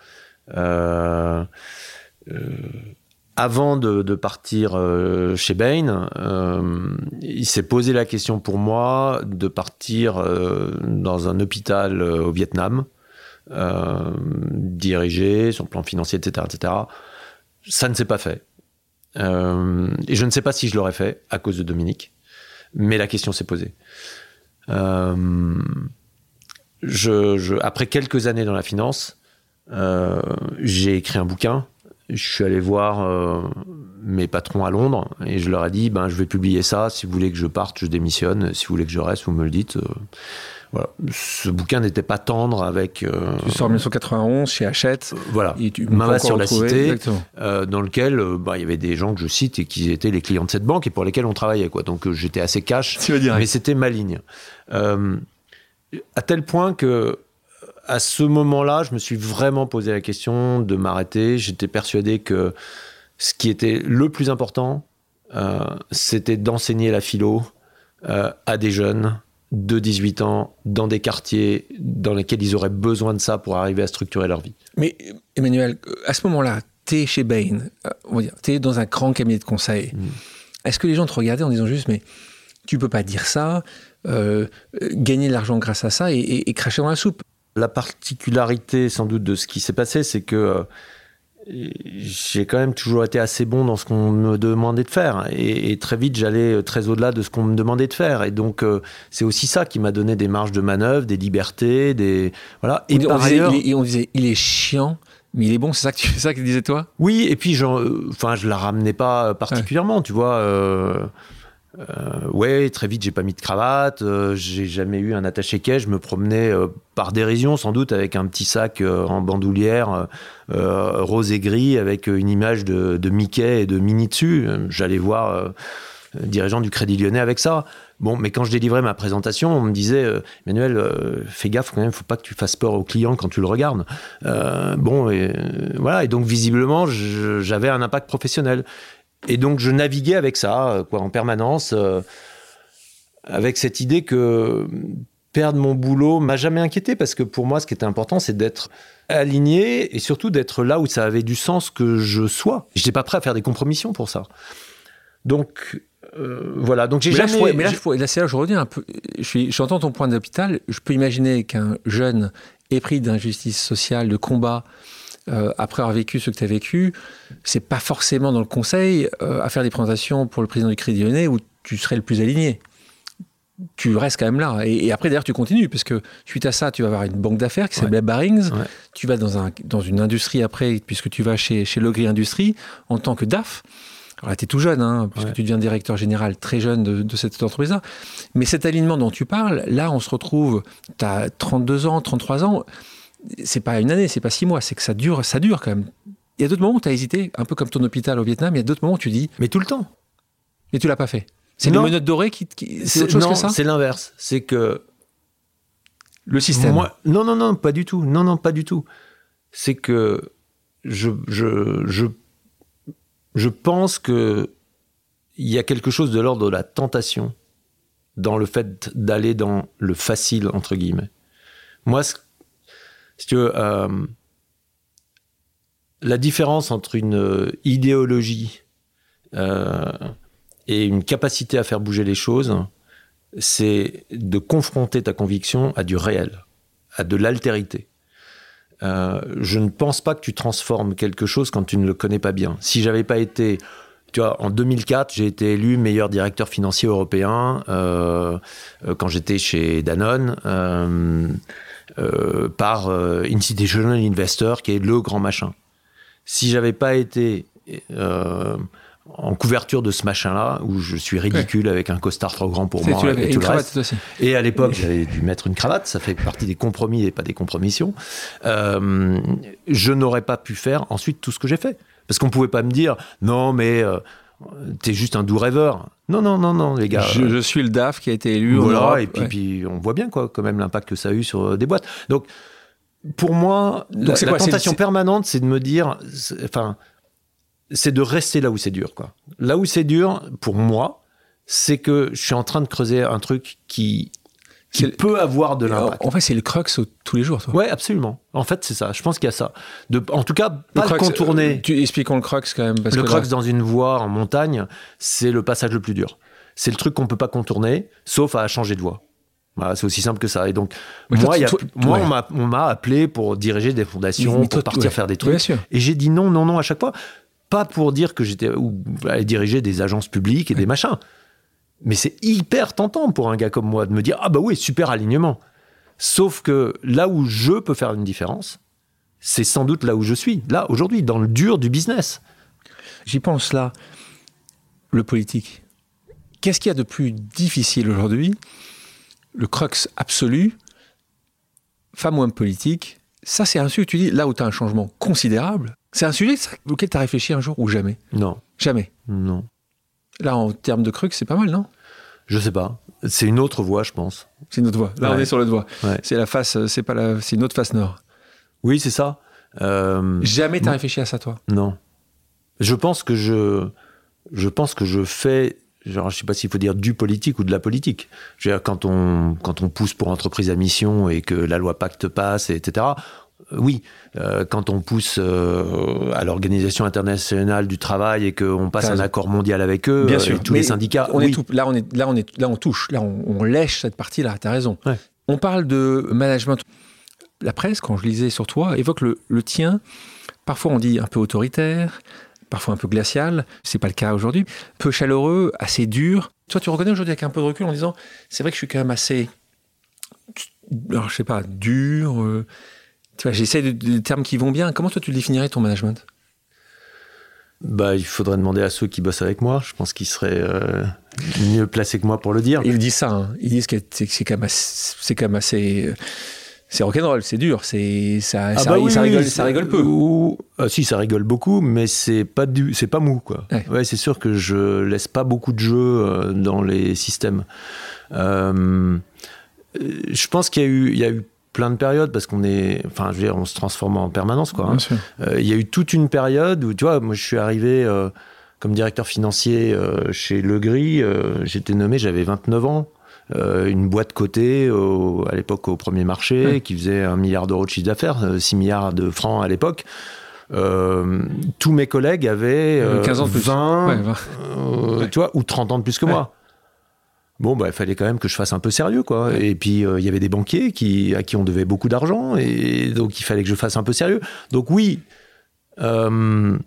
Avant de, partir euh, chez Bain, euh, il s'est posé la question pour moi de partir euh, dans un hôpital au Vietnam, dirigé sur le plan financier, etc., etc. Ça ne s'est pas fait. Et je ne sais pas si je l'aurais fait à cause de Dominique. Mais la question s'est posée. Après quelques années dans la finance, j'ai écrit un bouquin. Je suis allé voir euh, mes patrons à Londres et je leur ai dit ben, je vais publier ça. Si vous voulez que je parte, je démissionne. Si vous voulez que je reste, vous me le dites. Voilà. Ce bouquin n'était pas tendre avec. Euh, tu sors en 1991 chez Hachette. voilà. Et tu Mama sur la cité, euh, dans lequel euh, bah, il y avait des gens que je cite et qui étaient les clients de cette banque et pour lesquels on travaillait. Quoi. Donc j'étais assez cash, mais c'était ma ligne. à tel point que à ce moment-là, je me suis vraiment posé la question de m'arrêter. J'étais persuadé que ce qui était le plus important, c'était d'enseigner la philo à des jeunes de 18 ans dans des quartiers dans lesquels ils auraient besoin de ça pour arriver à structurer leur vie. Mais Emmanuel, à ce moment-là, tu es chez Bain, euh, tu es dans un grand cabinet de conseil. Mm. Est-ce que les gens te regardaient en disant juste, mais tu peux pas dire ça, euh, gagner de l'argent grâce à ça et, cracher dans la soupe? La particularité sans doute de ce qui s'est passé, c'est que euh, j'ai quand même toujours été assez bon dans ce qu'on me demandait de faire. Et, très vite, j'allais très au-delà de ce qu'on me demandait de faire. Et donc, euh, c'est aussi ça qui m'a donné des marges de manœuvre, des libertés, des. Voilà. Et on, par disait, ailleurs. on disait, il est chiant. Mais il est bon, c'est ça que tu, ça que disais toi? Oui, et puis, euh, enfin, je la ramenais pas particulièrement, tu vois. Euh, euh, ouais, très vite, j'ai pas mis de cravate. Euh, j'ai jamais eu un attaché quai. Je me promenais euh, par dérision, sans doute, avec un petit sac en bandoulière rose et gris, avec une image de, Mickey et de Minnie dessus. J'allais voir dirigeant du Crédit Lyonnais avec ça. Bon, mais quand je délivrais ma présentation, on me disait, Emmanuel, fais gaffe quand même, faut pas que tu fasses peur au client quand tu le regardes. bon, voilà. Et donc visiblement, j'avais un impact professionnel. Et donc je naviguais avec ça, euh, quoi, en permanence, euh, avec cette idée que perdre mon boulot m'a jamais inquiété parce que pour moi, ce qui était important, c'est d'être aligné et surtout d'être là où ça avait du sens que je sois. Je n'étais pas prêt à faire des compromissions pour ça. Donc euh, voilà. Donc j'ai jamais. mais là, là c'est là je reviens un peu. J'entends ton point d'hôpital. Je peux imaginer qu'un jeune épris d'injustice sociale, de combat, euh, après avoir vécu ce que tu as vécu, c'est pas forcément dans le conseil euh, à faire des présentations pour le président du Crédit Lyonnais où tu serais le plus aligné. Tu restes quand même là. Et, après, d'ailleurs, tu continues, parce que suite à ça, tu vas avoir une banque d'affaires qui s'appelle Barings. Tu vas dans, un, dans une industrie après, puisque tu vas chez, chez Logri Industrie en tant que DAF. Alors là, tu es tout jeune, hein, puisque tu deviens directeur général très jeune de, de cette entreprise-là. Mais cet alignement dont tu parles, là, on se retrouve, tu as 32 ans, 33 ans c'est pas une année, c'est pas six mois, c'est que ça dure, ça dure quand même. Il y a d'autres moments où tu as hésité, un peu comme ton hôpital au Vietnam, il y a d'autres moments où tu dis. Mais tout le temps. Mais tu l'as pas fait. C'est une menottes dorée qui. c'est autre chose que ça? c'est l'inverse. C'est que. Le système. Moi, non, non, non, pas du tout. Non, non, pas du tout. C'est que je, je, je, je pense que il y a quelque chose de l'ordre de la tentation dans le fait d'aller dans le facile entre guillemets. Moi, ce si tu veux, euh, la différence entre une euh, idéologie euh, et une capacité à faire bouger les choses, c'est de confronter ta conviction à du réel, à de l'altérité. je ne pense pas que tu transformes quelque chose quand tu ne le connais pas bien. Si j'avais pas été, tu vois, en 2004, j'ai été élu meilleur directeur financier européen quand j'étais chez Danone. Euh, par euh, Institutional Investor, qui est le grand machin. Si j'avais pas été euh, en couverture de ce machin-là, où je suis ridicule avec un costard trop grand pour moi et, tout le reste. Et à l'époque, j'avais dû mettre une cravate, ça fait partie des compromis et pas des compromissions. je n'aurais pas pu faire ensuite tout ce que j'ai fait. Parce qu'on pouvait pas me dire, non, mais t'es juste un doux rêveur. Non, non, non, non, les gars. Je, suis le DAF qui a été élu. Voilà, et puis, on voit bien quoi, quand même l'impact que ça a eu sur euh, des boîtes. Donc, pour moi, la, tentation permanente, c'est de me dire, enfin, c'est de rester là où c'est dur, quoi. Là où c'est dur, pour moi, c'est que je suis en train de creuser un truc qui qui peut avoir de l'impact. En fait, c'est le crux tous les jours, toi. Ouais, absolument. En fait, c'est ça. Je pense qu'il y a ça. De, en tout cas, pas le contourner. Euh, tu, expliquons le crux quand même. le crux dans une voie en montagne, c'est le passage le plus dur. C'est le truc qu'on peut pas contourner, sauf à changer de voie. Voilà, c'est aussi simple que ça. Et donc, moi, y a, moi on m'a appelé pour diriger des fondations, pour partir faire des trucs. et j'ai dit non, non, non à chaque fois. Pas pour dire que j'étais ou aller diriger des agences publiques et des machins Mais c'est hyper tentant pour un gars comme moi de me dire Ah bah oui, super alignement. Sauf que là où je peux faire une différence, c'est sans doute là où je suis, là, aujourd'hui, dans le dur du business. J'y pense là. Le politique. Qu'est-ce qu'il y a de plus difficile aujourd'hui? Le crux absolu, femme ou homme politique, ça c'est un sujet, tu dis, là où tu as un changement considérable, c'est un sujet auquel tu as réfléchi un jour ou jamais? Non. Jamais? Non. Là, en termes de crux, c'est pas mal, non? Je sais pas. C'est une autre voie, je pense. C'est une autre voie. Là, on est sur l'autre voie. Ouais. C'est la face, c'est pas la, c'est une autre face nord. Oui, c'est ça. Euh, Jamais t'as réfléchi à ça, toi? Non. Je pense que je, je pense que je fais, genre, je sais pas s'il faut dire du politique ou de la politique. Je veux dire, quand on, quand on pousse pour entreprise à mission et que la loi Pacte passe, et etc. euh, Oui, Euh, quand on pousse euh, à l'Organisation internationale du travail et qu'on passe un accord mondial avec eux, Bien sûr. et tous Mais les syndicats, on oui. est tout- là, on est, là, on est, là, on touche, là, on, on lèche cette partie-là. T'as raison. Ouais. On parle de management. La presse, quand je lisais sur toi, évoque le, le tien. Parfois, on dit un peu autoritaire, parfois un peu glacial. C'est pas le cas aujourd'hui. Peu chaleureux, assez dur. Toi, tu reconnais aujourd'hui avec un peu de recul en disant, c'est vrai que je suis quand même assez, alors je sais pas, dur. euh, tu vois, j'essaie de, des termes qui vont bien. Comment toi tu définirais ton management? Bah, il faudrait demander à ceux qui bossent avec moi. Je pense qu'ils seraient euh, mieux placés que moi pour le dire. Ils disent ça. hein. Ils disent que c'est quand même assez, c'est quand même assez, euh, c'est rock'n'roll, c'est dur, c'est ça, Ah ça, bah oui, ça oui, rigole, oui, ça c'est- rigole peu. ou- ah, si, ça rigole beaucoup, mais c'est pas du, c'est pas mou, quoi. Ouais. c'est sûr que je laisse pas beaucoup de jeu euh, dans les systèmes. Euh, euh, je pense qu'il y a eu, il y a eu plein de périodes parce qu'on est, enfin, je veux dire, on se transforme en permanence, quoi. hein. Euh, il y a eu toute une période où, tu vois, moi, je suis arrivé euh, comme directeur financier euh, chez Legris. euh, J'étais nommé, j'avais 29 ans. Euh, une boîte cotée au- à l'époque au premier marché Ouais. qui faisait un milliard d'euros de chiffre d'affaires, euh, 6 milliards de francs à l'époque. Euh, tous mes collègues avaient Euh, euh, 15 ans de plus. 20, Ouais, va. euh, Ouais. tu vois, ou 30 ans de plus que moi. Bon, bah, il fallait quand même que je fasse un peu sérieux, quoi. Et puis, euh, il y avait des banquiers qui, à qui on devait beaucoup d'argent, et donc il fallait que je fasse un peu sérieux. Donc, oui, euh,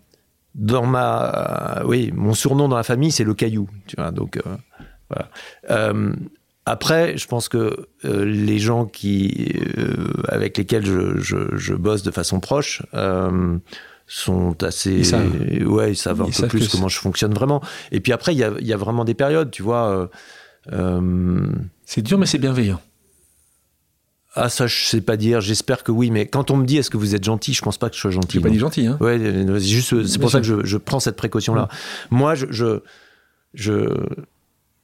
dans ma. oui, mon surnom dans la famille, c'est le caillou, tu vois. Donc, euh, voilà. Euh, après, je pense que euh, les gens qui, euh, avec lesquels je, je- je bosse de façon proche euh, sont assez. Ils savent. Ouais, ils savent un Ils peu savent plus comment je fonctionne vraiment. Et puis après, il y a, il y a vraiment des périodes, tu vois. Euh, C'est dur, mais c'est bienveillant. ah, ça, je sais pas dire, j'espère que oui, mais quand on me dit est-ce que vous êtes gentil, je pense pas que je sois gentil. J'ai pas dit gentil, hein. Ouais, euh, c'est juste, c'est Bien pour ça que je, je prends cette précaution-là. Moi, je, je, je,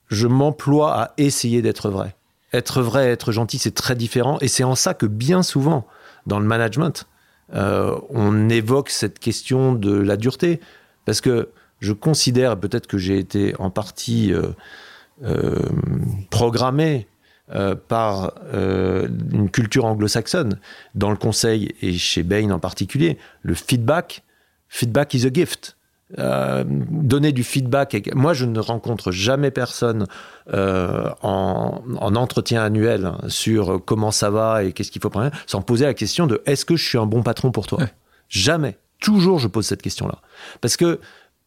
je m'emploie à essayer d'être vrai. Être vrai, être gentil, c'est très différent. Et c'est en ça que bien souvent, dans le management, euh, on évoque cette question de la dureté. Parce que je considère, peut-être que j'ai été en partie euh, euh, programmé euh, par euh, une culture anglo-saxonne, dans le conseil et chez Bain en particulier, le feedback, feedback is a gift. Euh, donner du feedback. Moi, je ne rencontre jamais personne en, en entretien annuel sur comment ça va et qu'est-ce qu'il faut prendre, sans poser la question de est-ce que je suis un bon patron pour toi? Ouais. Jamais. Toujours, je pose cette question-là. Parce que,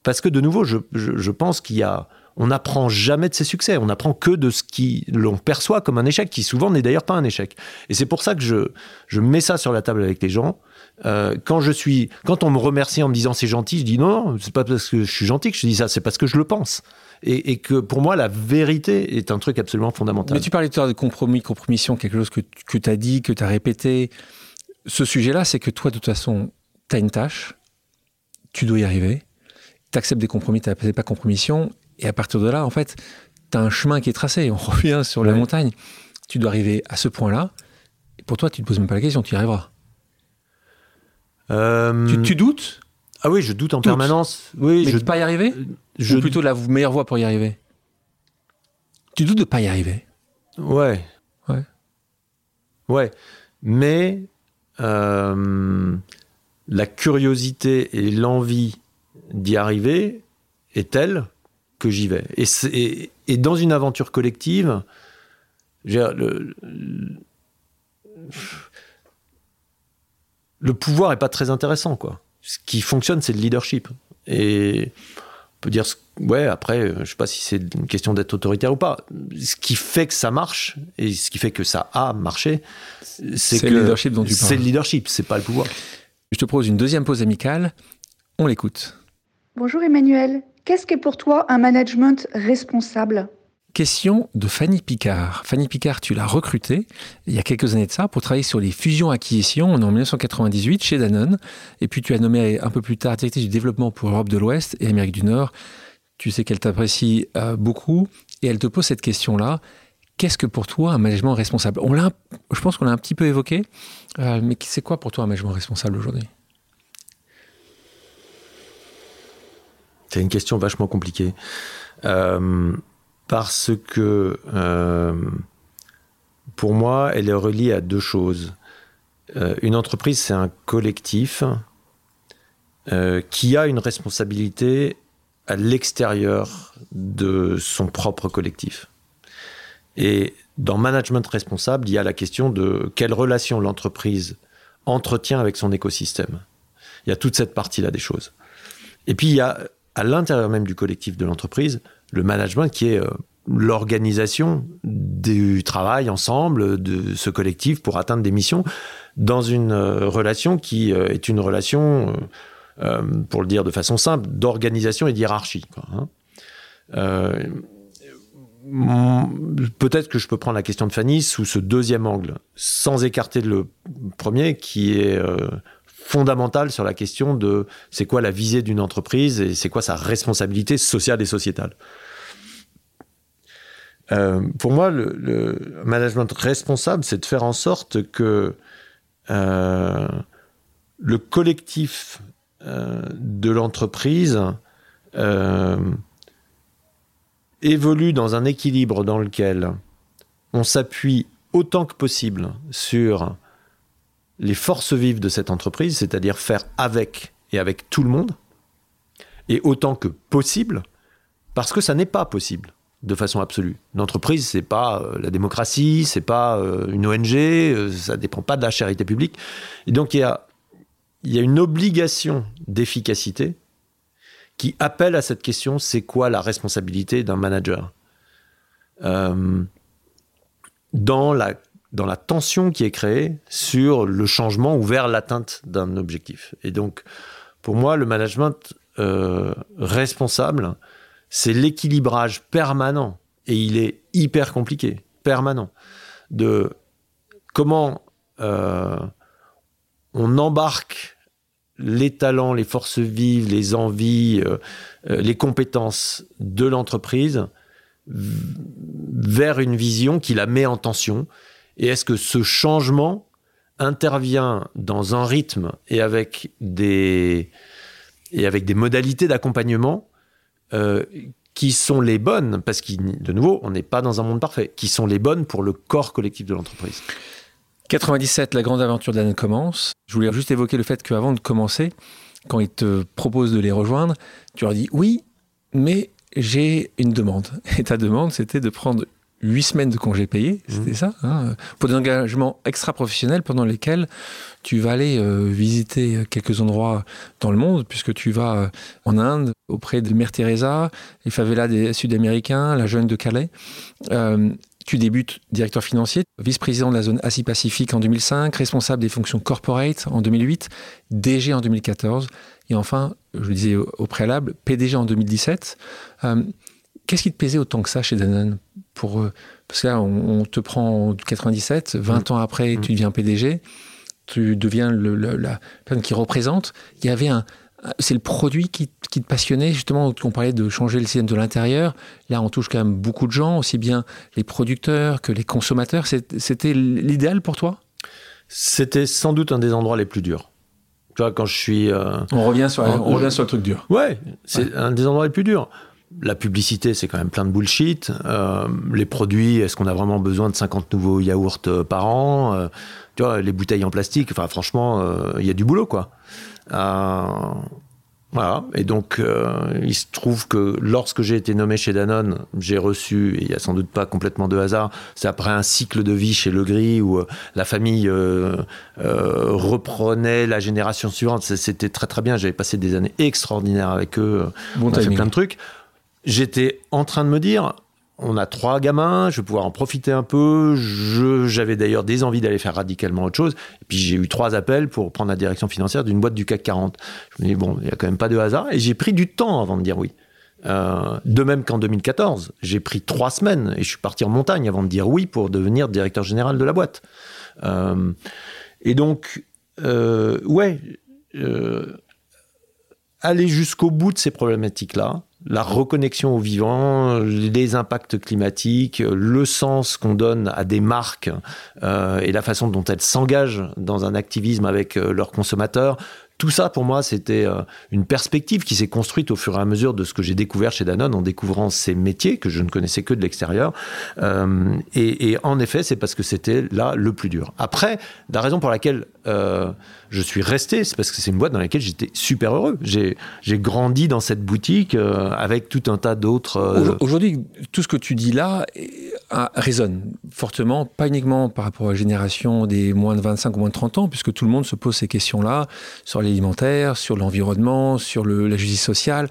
parce que de nouveau, je, je, je pense qu'il y a. On n'apprend jamais de ses succès. On n'apprend que de ce qui l'on perçoit comme un échec, qui souvent n'est d'ailleurs pas un échec. Et c'est pour ça que je, je mets ça sur la table avec les gens. Euh, quand je suis, quand on me remercie en me disant c'est gentil, je dis non, non, c'est pas parce que je suis gentil que je dis ça, c'est parce que je le pense. Et, que pour moi, la vérité est un truc absolument fondamental. Mais tu parlais tout à l'heure de compromis, compromission, quelque chose que, que tu as dit, que tu as répété. Ce sujet-là, c'est que toi, de toute façon, tu as une tâche, tu dois y arriver, tu acceptes des compromis, tu n'acceptes pas compromission, et à partir de là, en fait, tu as un chemin qui est tracé. On revient sur la montagne. Tu dois arriver à ce point-là, et pour toi, tu ne te poses même pas la question, tu y arriveras. Euh, Tu, tu doutes, Ah oui, je doute en Doute. permanence. Oui, mais je, de pas y arriver? Je Ou plutôt la meilleure voie pour y arriver? Tu doutes de pas y arriver? Ouais. Ouais. Ouais. Mais euh, la curiosité et l'envie d'y arriver est telle que j'y vais. Et, c'est- et, et dans une aventure collective, le, le, le pouvoir est pas très intéressant, quoi. Ce qui fonctionne, c'est le leadership. Et on peut dire, ouais, après, je sais pas si c'est une question d'être autoritaire ou pas. Ce qui fait que ça marche et ce qui fait que ça a marché, c'est le leadership dont tu parles. C'est le leadership, c'est pas le pouvoir. Je te propose une deuxième pause amicale. On l'écoute. Bonjour Emmanuel. Qu'est-ce qu'est pour toi un management responsable? Question de Fanny Picard. Fanny Picard, tu l'as recrutée il y a quelques années de ça pour travailler sur les fusions-acquisitions. En 1998 chez Danone. Et puis tu as nommé un peu plus tard directrice du développement pour l'Europe de l'Ouest et l'Amérique du Nord. Tu sais qu'elle t'apprécie euh, beaucoup et elle te pose cette question-là. Qu'est-ce que pour toi un management responsable? On l'a, Je pense qu'on l'a un petit peu évoqué, euh, mais c'est quoi pour toi un management responsable aujourd'hui? C'est une question vachement compliquée. Euh, parce que euh, pour moi, elle est reliée à deux choses. Euh, une entreprise, c'est un collectif qui a une responsabilité à l'extérieur de son propre collectif. Et dans management responsable, il y a la question de quelle relation l'entreprise entretient avec son écosystème. Il y a toute cette partie-là des choses. Et puis il y a à l'intérieur même du collectif de l'entreprise le management qui est euh, l'organisation du travail ensemble de ce collectif pour atteindre des missions dans une euh, relation qui euh, est une relation, pour le dire de façon simple, d'organisation et d'hierarchie. Hein. Peut-être que je peux prendre la question de Fanny sous ce deuxième angle, sans écarter le premier qui est fondamental sur la question de c'est quoi la visée d'une entreprise et c'est quoi sa responsabilité sociale et sociétale. Euh, pour moi, le, management responsable, c'est de faire en sorte que euh, le collectif euh, de l'entreprise évolue dans un équilibre dans lequel on s'appuie autant que possible sur les forces vives de cette entreprise, c'est-à-dire faire avec et avec tout le monde, et autant que possible, parce que ça n'est pas possible de façon absolue. Une entreprise, c'est pas euh, la démocratie, c'est pas euh, une ONG, euh, ça dépend pas de la charité publique. Et donc il y a, il y a une obligation d'efficacité qui appelle à cette question c'est quoi la responsabilité d'un manager? Dans, la, dans la tension qui est créée sur le changement ou vers l'atteinte d'un objectif. Et donc, pour moi, le management responsable, c'est l'équilibrage permanent, et il est hyper compliqué, permanent, de comment euh, on embarque les talents, les forces vives, les envies, euh, euh, les compétences de l'entreprise vers une vision qui la met en tension. Et est-ce que ce changement intervient dans un rythme et avec des, et avec des modalités d'accompagnement euh, qui sont les bonnes, parce que de nouveau, on n'est pas dans un monde parfait, qui sont les bonnes pour le corps collectif de l'entreprise? 97, la grande aventure d'Anne commence. Je voulais juste évoquer le fait qu'avant de commencer, quand ils te proposent de les rejoindre, tu leur dis oui, mais j'ai une demande. Et ta demande, c'était de prendre huit semaines de congés payés, c'était mmh. ça, hein, pour des engagements extra-professionnels pendant lesquels tu vas aller euh, visiter quelques endroits dans le monde, puisque tu vas euh, en Inde auprès de Mère Teresa, les favelas des Sud-Américains, la jeune de Calais. Euh, tu débutes directeur financier, vice-président de la zone Asie-Pacifique en 2005, responsable des fonctions corporate en 2008, DG en 2014, et enfin, je le disais au, préalable, PDG en 2017. Qu'est-ce qui te plaisait autant que ça chez Danone pour, Parce que là, on, te prend en 97, 20 mmh. ans après, mmh. tu deviens PDG, tu deviens le, la personne qui représente. Il y avait un. C'est le produit qui, qui, te passionnait, justement, on parlait de changer le système de l'intérieur. Là, on touche quand même beaucoup de gens, aussi bien les producteurs que les consommateurs. C'était l'idéal pour toi? C'était sans doute un des endroits les plus durs. Tu vois, quand je suis. Euh, on, revient sur, on revient sur le truc dur. Ouais, c'est un des endroits les plus durs la publicité, c'est quand même plein de bullshit. Euh, les produits, est-ce qu'on a vraiment besoin de 50 nouveaux yaourts euh, par an euh, Tu vois, les bouteilles en plastique, enfin, franchement, il y a du boulot, quoi. Voilà. Et donc, il se trouve que lorsque j'ai été nommé chez Danone, j'ai reçu, et il n'y a sans doute pas complètement de hasard, c'est après un cycle de vie chez Legris où la famille reprenait la génération suivante. C'était très très bien. J'avais passé des années extraordinaires avec eux. Bon on a fait plein de trucs. J'étais en train de me dire, on a trois gamins, je vais pouvoir en profiter un peu. J'avais d'ailleurs des envies d'aller faire radicalement autre chose. Et puis j'ai eu trois appels pour prendre la direction financière d'une boîte du CAC 40. Je me dis, bon, il n'y a quand même pas de hasard. Et j'ai pris du temps avant de dire oui. Euh, de même qu'en 2014, j'ai pris trois semaines et je suis parti en montagne avant de dire oui pour devenir directeur général de la boîte. Euh, et donc, euh, ouais, aller jusqu'au bout de ces problématiques-là, la reconnexion au vivant, les impacts climatiques, le sens qu'on donne à des marques euh, et la façon dont elles s'engagent dans un activisme avec euh, leurs consommateurs, tout ça, pour moi, c'était euh, une perspective qui s'est construite au fur et à mesure de ce que j'ai découvert chez Danone en découvrant ces métiers que je ne connaissais que de l'extérieur. Et, en effet, c'est parce que c'était là le plus dur. Après, la raison pour laquelle je suis resté, c'est parce que c'est une boîte dans laquelle j'étais super heureux. J'ai grandi dans cette boutique avec tout un tas d'autres. Aujourd'hui, tout ce que tu dis là résonne fortement, pas uniquement par rapport à la génération des moins de 25 ou moins de 30 ans, puisque tout le monde se pose ces questions-là sur l'alimentaire, sur l'environnement, sur la justice sociale.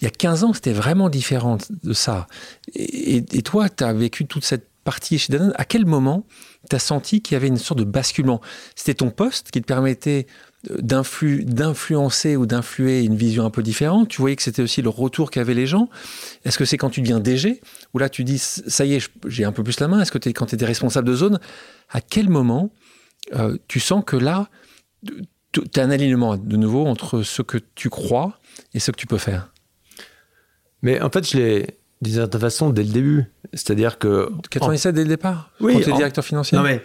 Il y a 15 ans, c'était vraiment différent de ça. Et, toi, tu as vécu toute cette partie chez Danone. À quel moment tu as senti qu'il y avait une sorte de basculement? C'était ton poste qui te permettait d'influencer ou d'influer une vision un peu différente? Tu voyais que c'était aussi le retour qu'avaient les gens? Est-ce que c'est quand tu deviens DG Ou là tu dis, ça y est, j'ai un peu plus la main. Est-ce que quand tu étais responsable de zone? À quel moment euh, tu sens que là, tu as un alignement de nouveau entre ce que tu crois et ce que tu peux faire? Mais en fait, je l'ai d'une certaine façon dès le début. C'est-à-dire que. 97 dès le départ Oui. Quand tu es directeur financier Non, mais.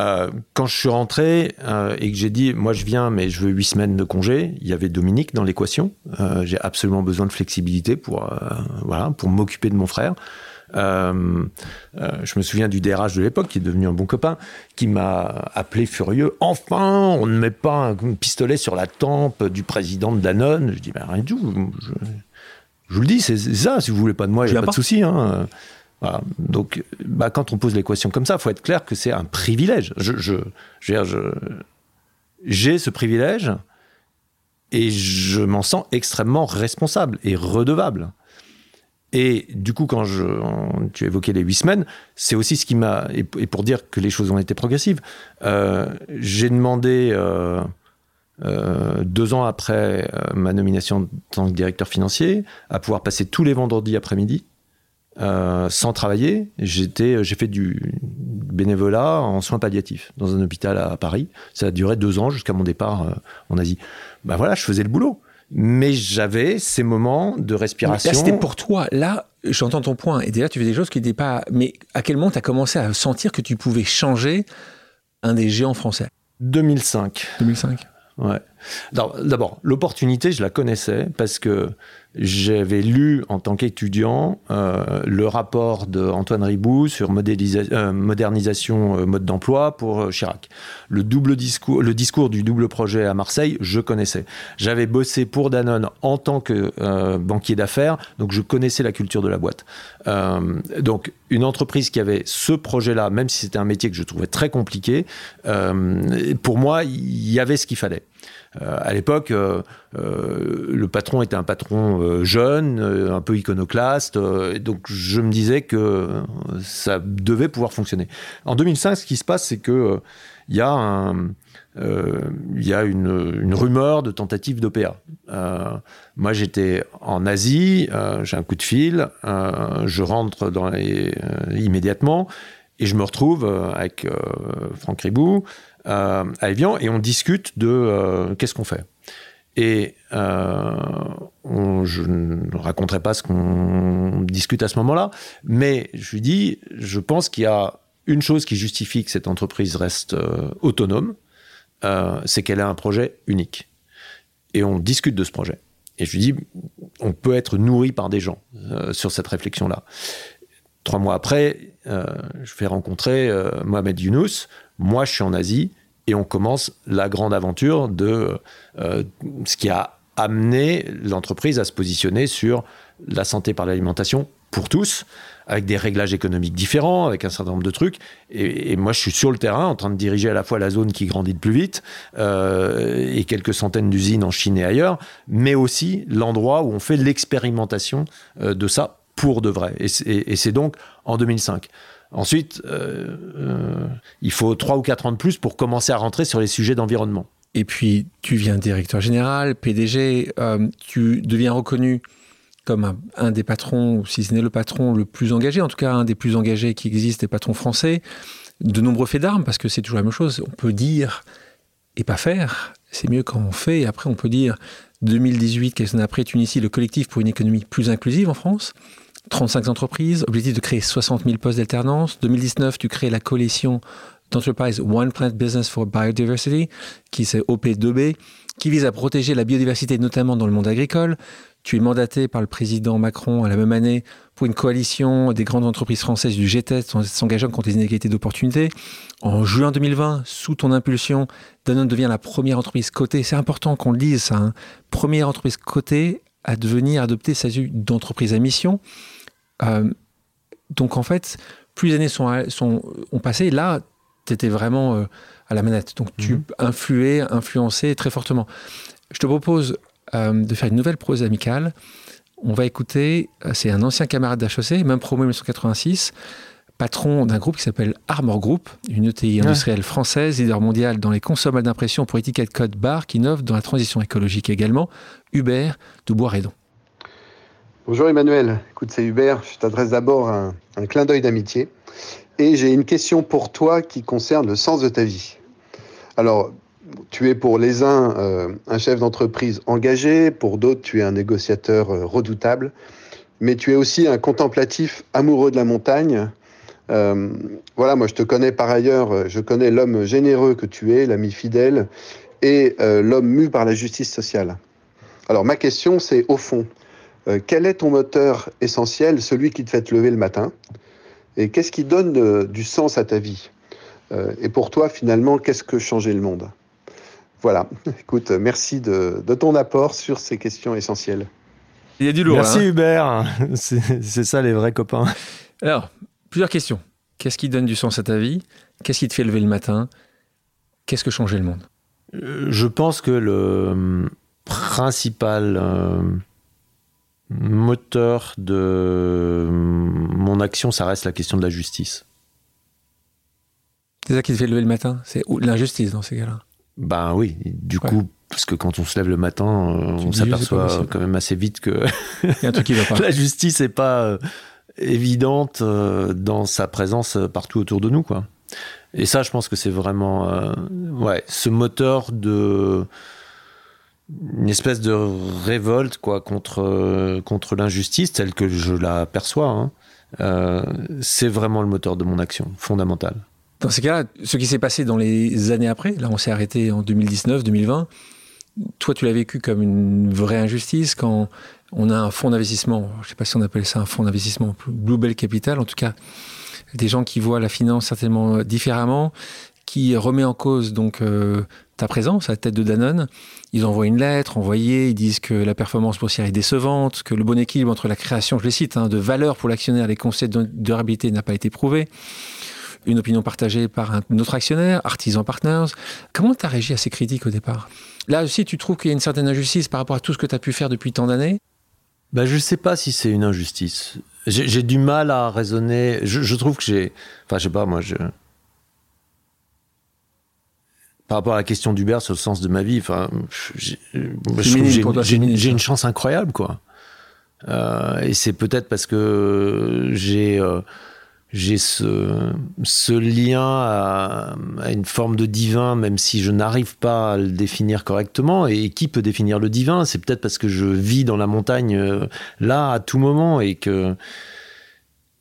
Euh, quand je suis rentré euh, et que j'ai dit, moi je viens, mais je veux huit semaines de congé, il y avait Dominique dans l'équation. Euh, j'ai absolument besoin de flexibilité pour, voilà, pour m'occuper de mon frère. Euh, euh, je me souviens du DRH de l'époque, qui est devenu un bon copain, qui m'a appelé furieux. Enfin, on ne met pas un pistolet sur la tempe du président de Danone. Je dis, ben, rien du tout. Je, vous le dis, c'est ça. Si vous voulez pas de moi, il n'y a pas, de souci. Hein. Donc, bah, quand on pose l'équation comme ça, il faut être clair que c'est un privilège. Je, je, j'ai ce privilège et je m'en sens extrêmement responsable et redevable. Et du coup, quand je, tu évoquais les huit semaines, c'est aussi ce qui m'a. Et, pour dire que les choses ont été progressives, euh, j'ai demandé, euh, euh, deux ans après ma nomination en tant que directeur financier, à pouvoir passer tous les vendredis après-midi sans travailler. J'étais, j'ai fait du bénévolat en soins palliatifs dans un hôpital à Paris. Ça a duré deux ans jusqu'à mon départ en Asie. Ben voilà, je faisais le boulot mais j'avais ces moments de respiration. Là, c'était pour toi. Là, j'entends ton point. Et déjà, tu fais des choses qui n'étaient pas. Mais à quel moment tu as commencé à sentir que tu pouvais changer un des géants français? 2005. 2005 Ouais. D'abord, l'opportunité, je la connaissais parce que j'avais lu en tant qu'étudiant euh, le rapport d'Antoine Ribou sur euh, modernisation euh, mode d'emploi pour Chirac. Le, double discours, le discours du double projet à Marseille, je connaissais. J'avais bossé pour Danone en tant que banquier d'affaires, donc je connaissais la culture de la boîte. donc une entreprise qui avait ce projet-là, même si c'était un métier que je trouvais très compliqué, pour moi, il y avait ce qu'il fallait. Euh, à l'époque, euh, euh, le patron était un patron jeune, un peu iconoclaste, donc je me disais que ça devait pouvoir fonctionner. En 2005, ce qui se passe, c'est que il y a une, rumeur de tentative d'OPA. moi, j'étais en Asie, j'ai un coup de fil, je rentre immédiatement et je me retrouve avec Franck Ribou, euh, à Evian et on discute de euh, qu'est-ce qu'on fait. Et euh, je ne raconterai pas ce qu'on discute à ce moment-là, mais je lui dis, je pense qu'il y a une chose qui justifie que cette entreprise reste autonome, c'est qu'elle a un projet unique. Et on discute de ce projet. Et je lui dis, on peut être nourri par des gens sur cette réflexion-là. Trois mois après, je fais rencontrer Mohamed Younous, moi, je suis en Asie et on commence la grande aventure de euh, ce qui a amener l'entreprise à se positionner sur la santé par l'alimentation pour tous, avec des réglages économiques différents, avec un certain nombre de trucs. Et, moi, je suis sur le terrain en train de diriger à la fois la zone qui grandit le plus vite euh, et quelques centaines d'usines en Chine et ailleurs, mais aussi l'endroit où on fait l'expérimentation euh, de ça pour de vrai. Et, c'est donc en 2005. Ensuite, euh, il faut trois ou quatre ans de plus pour commencer à rentrer sur les sujets d'environnement. Et puis, tu viens directeur général, PDG, tu deviens reconnu comme un, des patrons, si ce n'est le patron le plus engagé, en tout cas un des plus engagés qui existe, des patrons français, de nombreux faits d'armes, parce que c'est toujours la même chose. On peut dire et pas faire, c'est mieux quand on fait, et après on peut dire 2018, quelques années après, tu inities le collectif pour une économie plus inclusive en France. 35 entreprises, objectif de créer 60 000 postes d'alternance. 2019, tu crées la coalition d'entreprises One Plant Business for Biodiversity, qui c'est OP2B, qui vise à protéger la biodiversité, notamment dans le monde agricole. Tu es mandaté par le président Macron à la même année pour une coalition des grandes entreprises françaises du GTES s'engageant contre les inégalités d'opportunités. En juin 2020, sous ton impulsion, Danone devient la première entreprise cotée. C'est important qu'on le dise. Hein. Première entreprise cotée à devenir adopter sa d'entreprise à mission. Euh, donc en fait, plus les années sont, sont ont passé, là, tu étais vraiment euh, à la manette. Donc tu mhm. influais, influençais très fortement. Je te propose euh, de faire une nouvelle prose amicale. On va écouter, c'est un ancien camarade d'HEC, même promo 1986, patron d'un groupe qui s'appelle Armor Group, une ETI industrielle française, leader mondial dans les consommables d'impression pour étiquette code barre, qui innove dans la transition écologique également, Hubert de Boisredon. Bonjour Emmanuel, écoute c'est Hubert, je t'adresse d'abord un, clin d'œil d'amitié et j'ai une question pour toi qui concerne le sens de ta vie. Alors, tu es pour les uns euh, un chef d'entreprise engagé, pour d'autres tu es un négociateur euh, redoutable, mais tu es aussi un contemplatif amoureux de la montagne. Euh, voilà, moi je te connais par ailleurs, je connais l'homme généreux que tu es, l'ami fidèle, et l'homme mu par la justice sociale. Alors ma question c'est au fond, quel est ton moteur essentiel, celui qui te fait te lever le matin, et qu'est-ce qui donne du sens à ta vie? Et pour toi finalement, qu'est-ce que changer le monde? Voilà, écoute, merci de, ton apport sur ces questions essentielles. Il y a du lourd. Merci hein. Hubert, c'est ça les vrais copains. Alors, plusieurs questions. Qu'est-ce qui donne du sens à ta vie? Qu'est-ce qui te fait lever le matin? Qu'est-ce que changer le monde? Euh, Je pense que le principal euh, moteur de mon action, ça reste la question de la justice. C'est ça qui te fait lever le matin? C'est l'injustice dans ces cas-là? Ben oui, du coup, parce que quand on se lève le matin, euh, on s'aperçoit quand même assez vite que la justice n'est pas euh, évidente euh, dans sa présence partout autour de nous, quoi. Et ça, je pense que c'est vraiment, ouais, ce moteur de une espèce de révolte, quoi, contre contre l'injustice telle que je la perçois. Hein. c'est vraiment le moteur de mon action fondamentale. Dans ces cas-là, ce qui s'est passé dans les années après, là on s'est arrêté en 2019, 2020, toi tu l'as vécu comme une vraie injustice quand on a un fonds d'investissement, je ne sais pas si on appelle ça un fonds d'investissement, Bluebell Capital, en tout cas des gens qui voient la finance certainement différemment, qui remet en cause donc euh, ta présence à la tête de Danone. Ils envoient une lettre, envoyée, ils disent que la performance boursière est décevante, que le bon équilibre entre la création, je les cite, hein, de valeur pour l'actionnaire et les concepts de durabilité n'a pas été prouvé une opinion partagée par un autre actionnaire, Artisan Partners. Comment tu as réagi à ces critiques au départ? Là aussi, tu trouves qu'il y a une certaine injustice par rapport à tout ce que tu as pu faire depuis tant d'années? Bah, Je ne sais pas si c'est une injustice. J'ai du mal à raisonner. Je, trouve que j'ai. Enfin, je sais pas, moi, je. Par rapport à la question d'Hubert sur le sens de ma vie, enfin, j'ai une, chance incroyable, quoi. Euh, et c'est peut-être parce que j'ai. Euh, j'ai ce, ce lien à, une forme de divin, même si je n'arrive pas à le définir correctement. Et qui peut définir le divin? C'est peut-être parce que je vis dans la montagne euh, là à tout moment et que.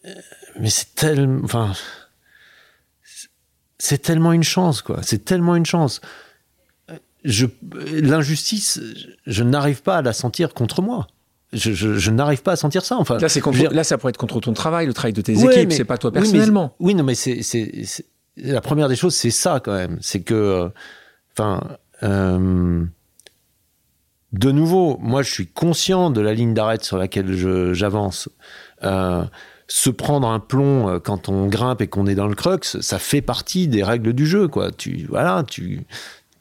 Euh, mais c'est tellement. Enfin. C'est tellement une chance, quoi. C'est tellement une chance. L'injustice, je n'arrive pas à la sentir contre moi je, n'arrive pas à sentir ça. Enfin, là, c'est là, ça pourrait être contre ton travail, le travail de tes équipes, c'est pas toi personnellement. Oui, non, mais c'est, la première des choses, c'est ça quand même. C'est que, enfin, euh, de nouveau, moi, je suis conscient de la ligne d'arrêt sur laquelle j'avance. Euh, se prendre un plomb euh, quand on grimpe et qu'on est dans le crux, ça fait partie des règles du jeu, quoi. Tu, voilà, tu,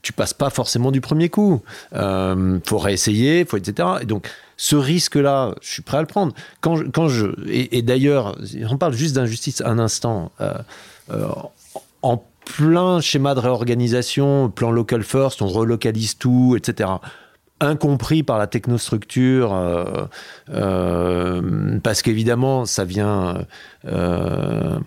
tu passes pas forcément du premier coup. Euh, faut réessayer, faut etc. Et donc, ce risque-là, je suis prêt à le prendre. Quand je, quand je et, d'ailleurs, on parle juste d'injustice un instant. Euh, euh, en plein schéma de réorganisation, plan local first, on relocalise tout, etc incompris par la technostructure, euh, euh, parce qu'évidemment, ça vient euh,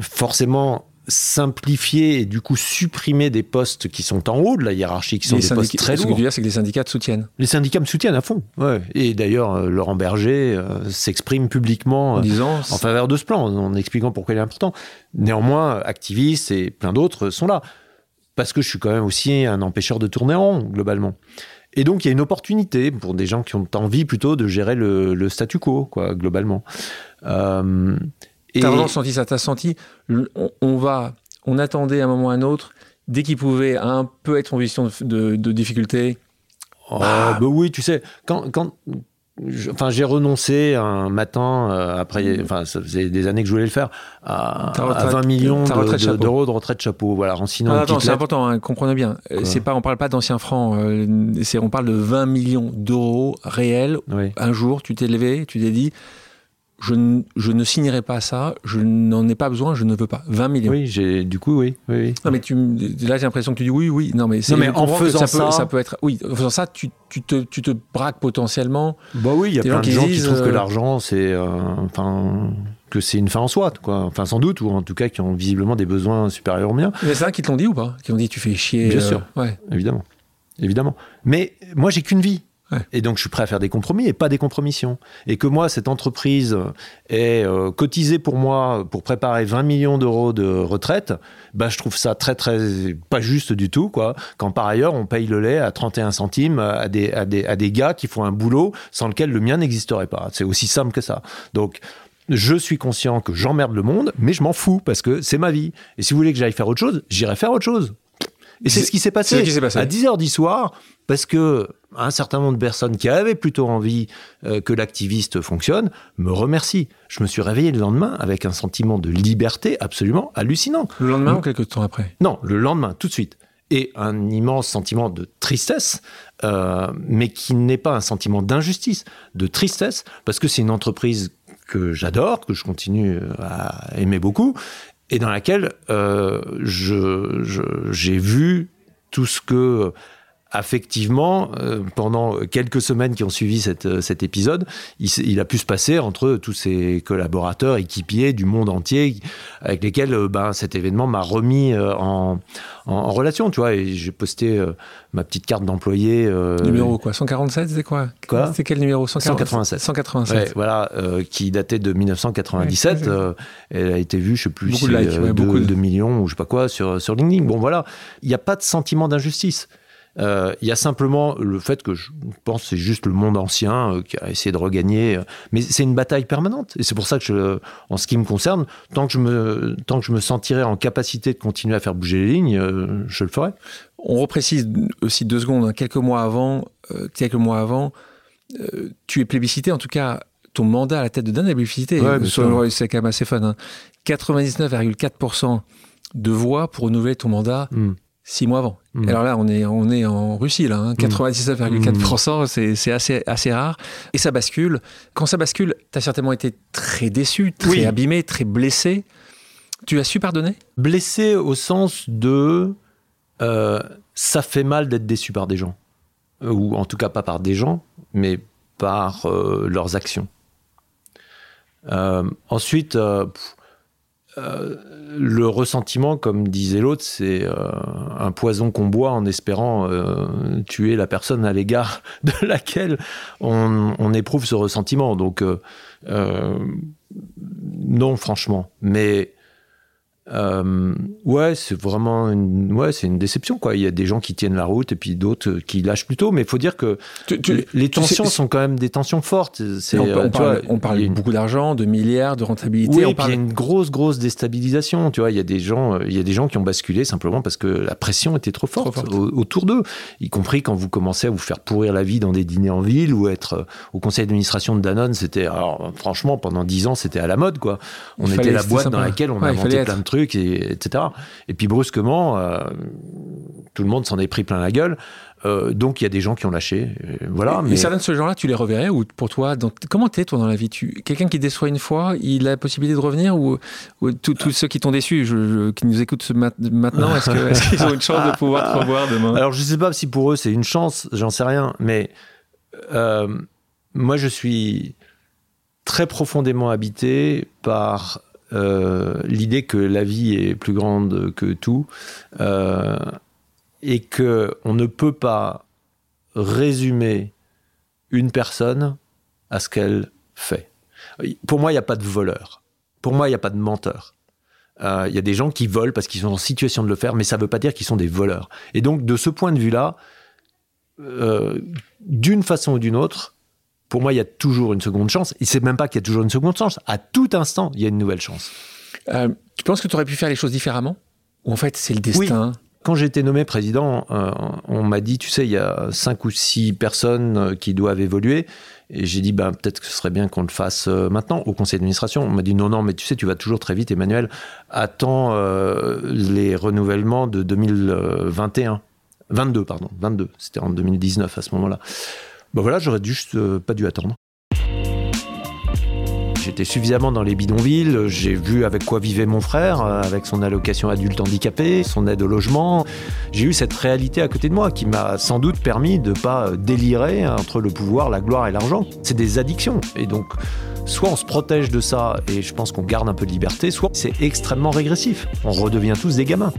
forcément simplifier et du coup supprimer des postes qui sont en haut de la hiérarchie, qui sont des postes très lourds. Ce que tu veux c'est que les syndicats te soutiennent. Les syndicats me soutiennent à fond. Ouais. Et d'ailleurs, Laurent Berger s'exprime publiquement en, en, faveur de ce plan, en expliquant pourquoi il est important. Néanmoins, activistes et plein d'autres sont là. Parce que je suis quand même aussi un empêcheur de tourner en rond, globalement. Et donc, il y a une opportunité pour des gens qui ont envie plutôt de gérer le, statu quo, quoi, globalement. Euh, T'as vraiment senti ça T'as senti, on, va, on attendait à un moment ou à un autre, dès qu'il pouvait un peu être en position de, difficulté. Oh, bah, oui, tu sais, quand, quand, enfin, j'ai renoncé un matin, euh, après, enfin, ça faisait des années que je voulais le faire, à, 20 millions d'euros de, retraite chapeau. Voilà, en sinon. Ah, attends, c'est important, hein, comprenez bien. C'est pas, on parle pas d'anciens francs, euh, c'est, on parle de 20 millions d'euros réels. Un jour, tu t'es levé, tu t'es dit, je, ne signerai pas ça, je n'en ai pas besoin, je ne veux pas. 20 millions. Oui, j'ai, du coup, oui, oui, Non, mais tu, là, j'ai l'impression que tu dis oui, oui. Non, mais, non, mais en faisant ça, ça, peut, être. Oui, en faisant ça, tu, tu, te, tu te braques potentiellement. Bah oui, il y a plein de gens qui, trouvent que euh, l'argent, c'est. Euh, enfin. que c'est une fin en soi, quoi. Enfin, sans doute, ou en tout cas qui ont visiblement des besoins supérieurs aux miens. Mais c'est ça qui te l'ont dit ou pas? Qui ont dit tu fais chier Bien euh, sûr. Ouais. Évidemment. Évidemment. Mais moi, j'ai qu'une vie. Et donc, je suis prêt à faire des compromis et pas des compromissions. Et que moi, cette entreprise est euh, cotisée pour moi pour préparer 20 millions d'euros de retraite, bah, je trouve ça très, très pas juste du tout, quoi. Quand par ailleurs, on paye le lait à 31 centimes à des, à des, à des gars qui font un boulot sans lequel le mien n'existerait pas. C'est aussi simple que ça. Donc, je suis conscient que j'emmerde le monde, mais je m'en fous parce que c'est ma vie. Et si vous voulez que j'aille faire autre chose, j'irai faire autre chose. Et c'est ce qui s'est passé. passé. À 10h du soir, parce que un certain nombre de personnes qui avaient plutôt envie euh, que l'activiste fonctionne me remercient. Je me suis réveillé le lendemain avec un sentiment de liberté absolument hallucinant. Le lendemain ou quelques temps après? Non, le lendemain, tout de suite. Et un immense sentiment de tristesse, euh, mais qui n'est pas un sentiment d'injustice, de tristesse, parce que c'est une entreprise que j'adore, que je continue à aimer beaucoup, et dans laquelle euh, j'ai vu tout ce que effectivement, euh, pendant quelques semaines qui ont suivi euh, cet épisode, il, a pu se passer entre tous ses collaborateurs, équipiers du monde entier, avec lesquels euh, ben, cet événement m'a remis en, relation, tu vois. Et j'ai posté ma petite carte d'employé. numéro quoi 147, c'est quoi? Quoi? C'est quel numéro? 187. 187. voilà, qui datait de 1997. elle a été vue, je sais plus, beaucoup de, beaucoup de... millions ou je sais pas quoi sur, sur LinkedIn. Bon, voilà. Il n'y a pas de sentiment d'injustice. Euh, il y a simplement le fait que je pense que c'est juste le monde ancien euh, qui a essayé de regagner. Euh, mais c'est une bataille permanente. Et c'est pour ça que, je, en ce qui me concerne, tant que, je me, tant que je me sentirai en capacité de continuer à faire bouger les lignes, je le ferai. On reprécise aussi deux secondes. Hein. quelques mois avant, quelques mois avant tu es plébiscité, en tout cas ton mandat à la tête de Dan est plébiscité. c'est quand même assez fun. 99,4% hein. de voix pour renouveler ton mandat. Hmm six mois avant. Hmm. Alors là, on est, on est en Russie, là. 97,4%, hein. hmm. c'est assez, assez rare. Et ça bascule. Quand ça bascule, tu as certainement été très déçu, très abîmé, très blessé. Tu as su pardonner? Blessé au sens de... Euh, ça fait mal d'être déçu par des gens. Euh, ou en tout cas pas par des gens, mais par euh, leurs actions. ensuite, euh, le ressentiment, comme disait l'autre, c'est euh, un poison qu'on boit en espérant euh, tuer la personne à l'égard de laquelle on, éprouve ce ressentiment. Donc, non, franchement. Mais Euh, ouais, c'est vraiment une, ouais, c'est une déception quoi. Il y a des gens qui tiennent la route et puis d'autres qui lâchent plutôt. Mais il faut dire que Tu- tu- les tu sais- tensions sont quand même des tensions fortes. C'est, on, euh, on tu parle, vois, on parle il y a une- beaucoup d'argent, de milliards, de rentabilité. Oui, on et puis il y a une grosse, grosse déstabilisation. Tu vois, il y a des gens, euh, il y a des gens qui ont basculé simplement parce que la pression était trop forte, forte. au- autour d'eux, y compris quand vous commencez à vous faire pourrir la vie dans des dîners en ville ou être euh, au conseil d'administration de Danone. C'était, alors franchement, pendant dix ans, c'était à la mode, quoi. On Il était la boîte dans laquelle on Ouais, inventait plein de trucs, et, etc. Et puis brusquement, euh, tout le monde s'en est pris plein la gueule. Euh, donc il y a des gens qui ont lâché. Euh, voilà. Et mais certains de ce genre-là, tu les reverrais ou pour toi, dans- comment t'es toi dans la vie? Tu... Quelqu'un qui déçoit une fois, il a la possibilité de revenir ou, ou tous ceux qui t'ont déçu, je- je- qui nous écoutent mat- maintenant, est-ce qu'ils ont une chance de pouvoir te revoir demain? Alors, je sais pas si pour eux c'est une chance, j'en sais rien, mais euh, moi je suis très profondément habité par l'idée que la vie est plus grande que tout euh, et que on ne peut pas résumer une personne à ce qu'elle fait. Pour moi, il n'y a pas de voleur. Pour moi, il n'y a pas de menteur. Euh, Il y a des gens qui volent parce qu'ils sont en situation de le faire, mais ça ne veut pas dire qu'ils sont des voleurs. Et donc, de ce point de vue-là, euh, d'une façon ou d'une autre, pour moi, il y a toujours une seconde chance. Et c'est même pas qu'il y a toujours une seconde chance. À tout instant, il y a une nouvelle chance. Euh, Tu penses que tu aurais pu faire les choses différemment? Ou en fait, c'est le destin? Quand j'ai été nommé président, euh, on m'a dit, tu sais, il y a cinq ou six personnes euh, qui doivent évoluer. Et j'ai dit, ben, peut-être que ce serait bien qu'on le fasse euh, maintenant au conseil d'administration. On m'a dit, non, non, mais tu sais, tu vas toujours très vite, Emmanuel. Attends les renouvellements de 2021. 22, pardon, 22. C'était en 2019 à ce moment-là. Ben voilà, j'aurais juste euh, pas dû attendre. J'étais suffisamment dans les bidonvilles, j'ai vu avec quoi vivait mon frère, euh, avec son allocation adulte handicapé, son aide au logement. J'ai eu cette réalité à côté de moi qui m'a sans doute permis de pas euh, délirer entre le pouvoir, la gloire et l'argent. C'est des addictions. Et donc, soit on se protège de ça et je pense qu'on garde un peu de liberté, soit c'est extrêmement régressif. On redevient tous des gamins.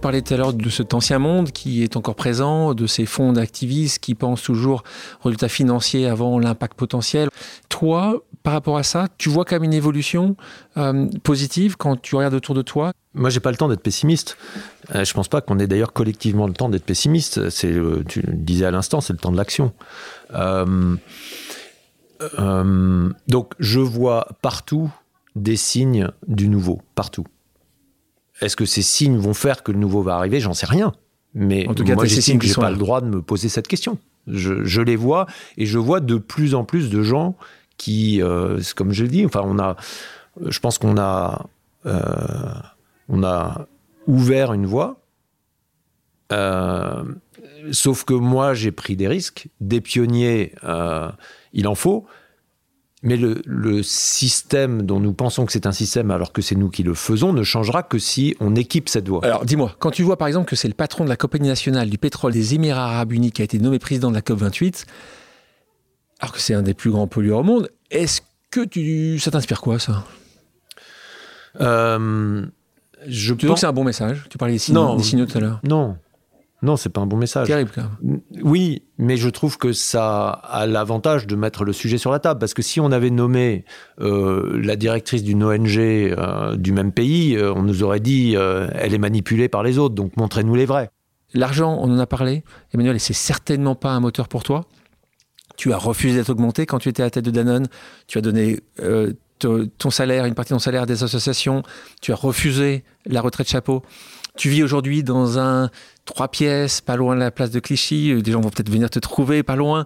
Tu parlais tout à l'heure de cet ancien monde qui est encore présent, de ces fonds d'activistes qui pensent toujours aux résultats financiers avant l'impact potentiel. Toi, par rapport à ça, tu vois quand même une évolution euh, positive quand tu regardes autour de toi? Moi, j'ai pas le temps d'être pessimiste. Euh, je pense pas qu'on ait d'ailleurs collectivement le temps d'être pessimiste. Le- tu le disais à l'instant, c'est le temps de l'action. Euh, euh, donc, je vois partout des signes du nouveau, partout. Est-ce que ces signes vont faire que le nouveau va arriver? J'en sais rien. Mais En tout cas, moi, j'estime que j'ai pas là. le droit de me poser cette question. Je, je les vois et je vois de plus en plus de gens qui, euh, comme je le dis, enfin, on a, je pense qu'on a, euh, on a ouvert une voie. Euh, sauf que moi, j'ai pris des risques. Des pionniers, il en faut. Mais le, le système dont nous pensons que c'est un système alors que c'est nous qui le faisons ne changera que si on équipe cette voie. Alors dis-moi, quand tu vois par exemple que c'est le patron de la Compagnie nationale du pétrole des Émirats arabes unis qui a été nommé président de la COP28, alors que c'est un des plus grands pollueurs au monde, est-ce que tu... ça t'inspire quoi ça? Euh, je Tu pense... que c'est un bon message? Tu parlais des signaux, Non. des signaux tout à l'heure? Non, non, c'est pas un bon message. Terrible quand même. Oui, mais je trouve que ça a l'avantage de mettre le sujet sur la table. Parce que si on avait nommé euh, la directrice d'une ONG euh, du même pays, euh, on nous aurait dit elle est manipulée par les autres, donc montrez-nous les vrais. L'argent, on en a parlé, Emmanuel, et c'est certainement pas un moteur pour toi. Tu as refusé d'être augmenté quand tu étais à la tête de Danone. Tu as donné ton salaire, une partie de ton salaire à des associations. Tu as refusé la retraite chapeau. Tu vis aujourd'hui dans un trois pièces, pas loin de la place de Clichy. Euh, Des gens vont peut-être venir te trouver pas loin.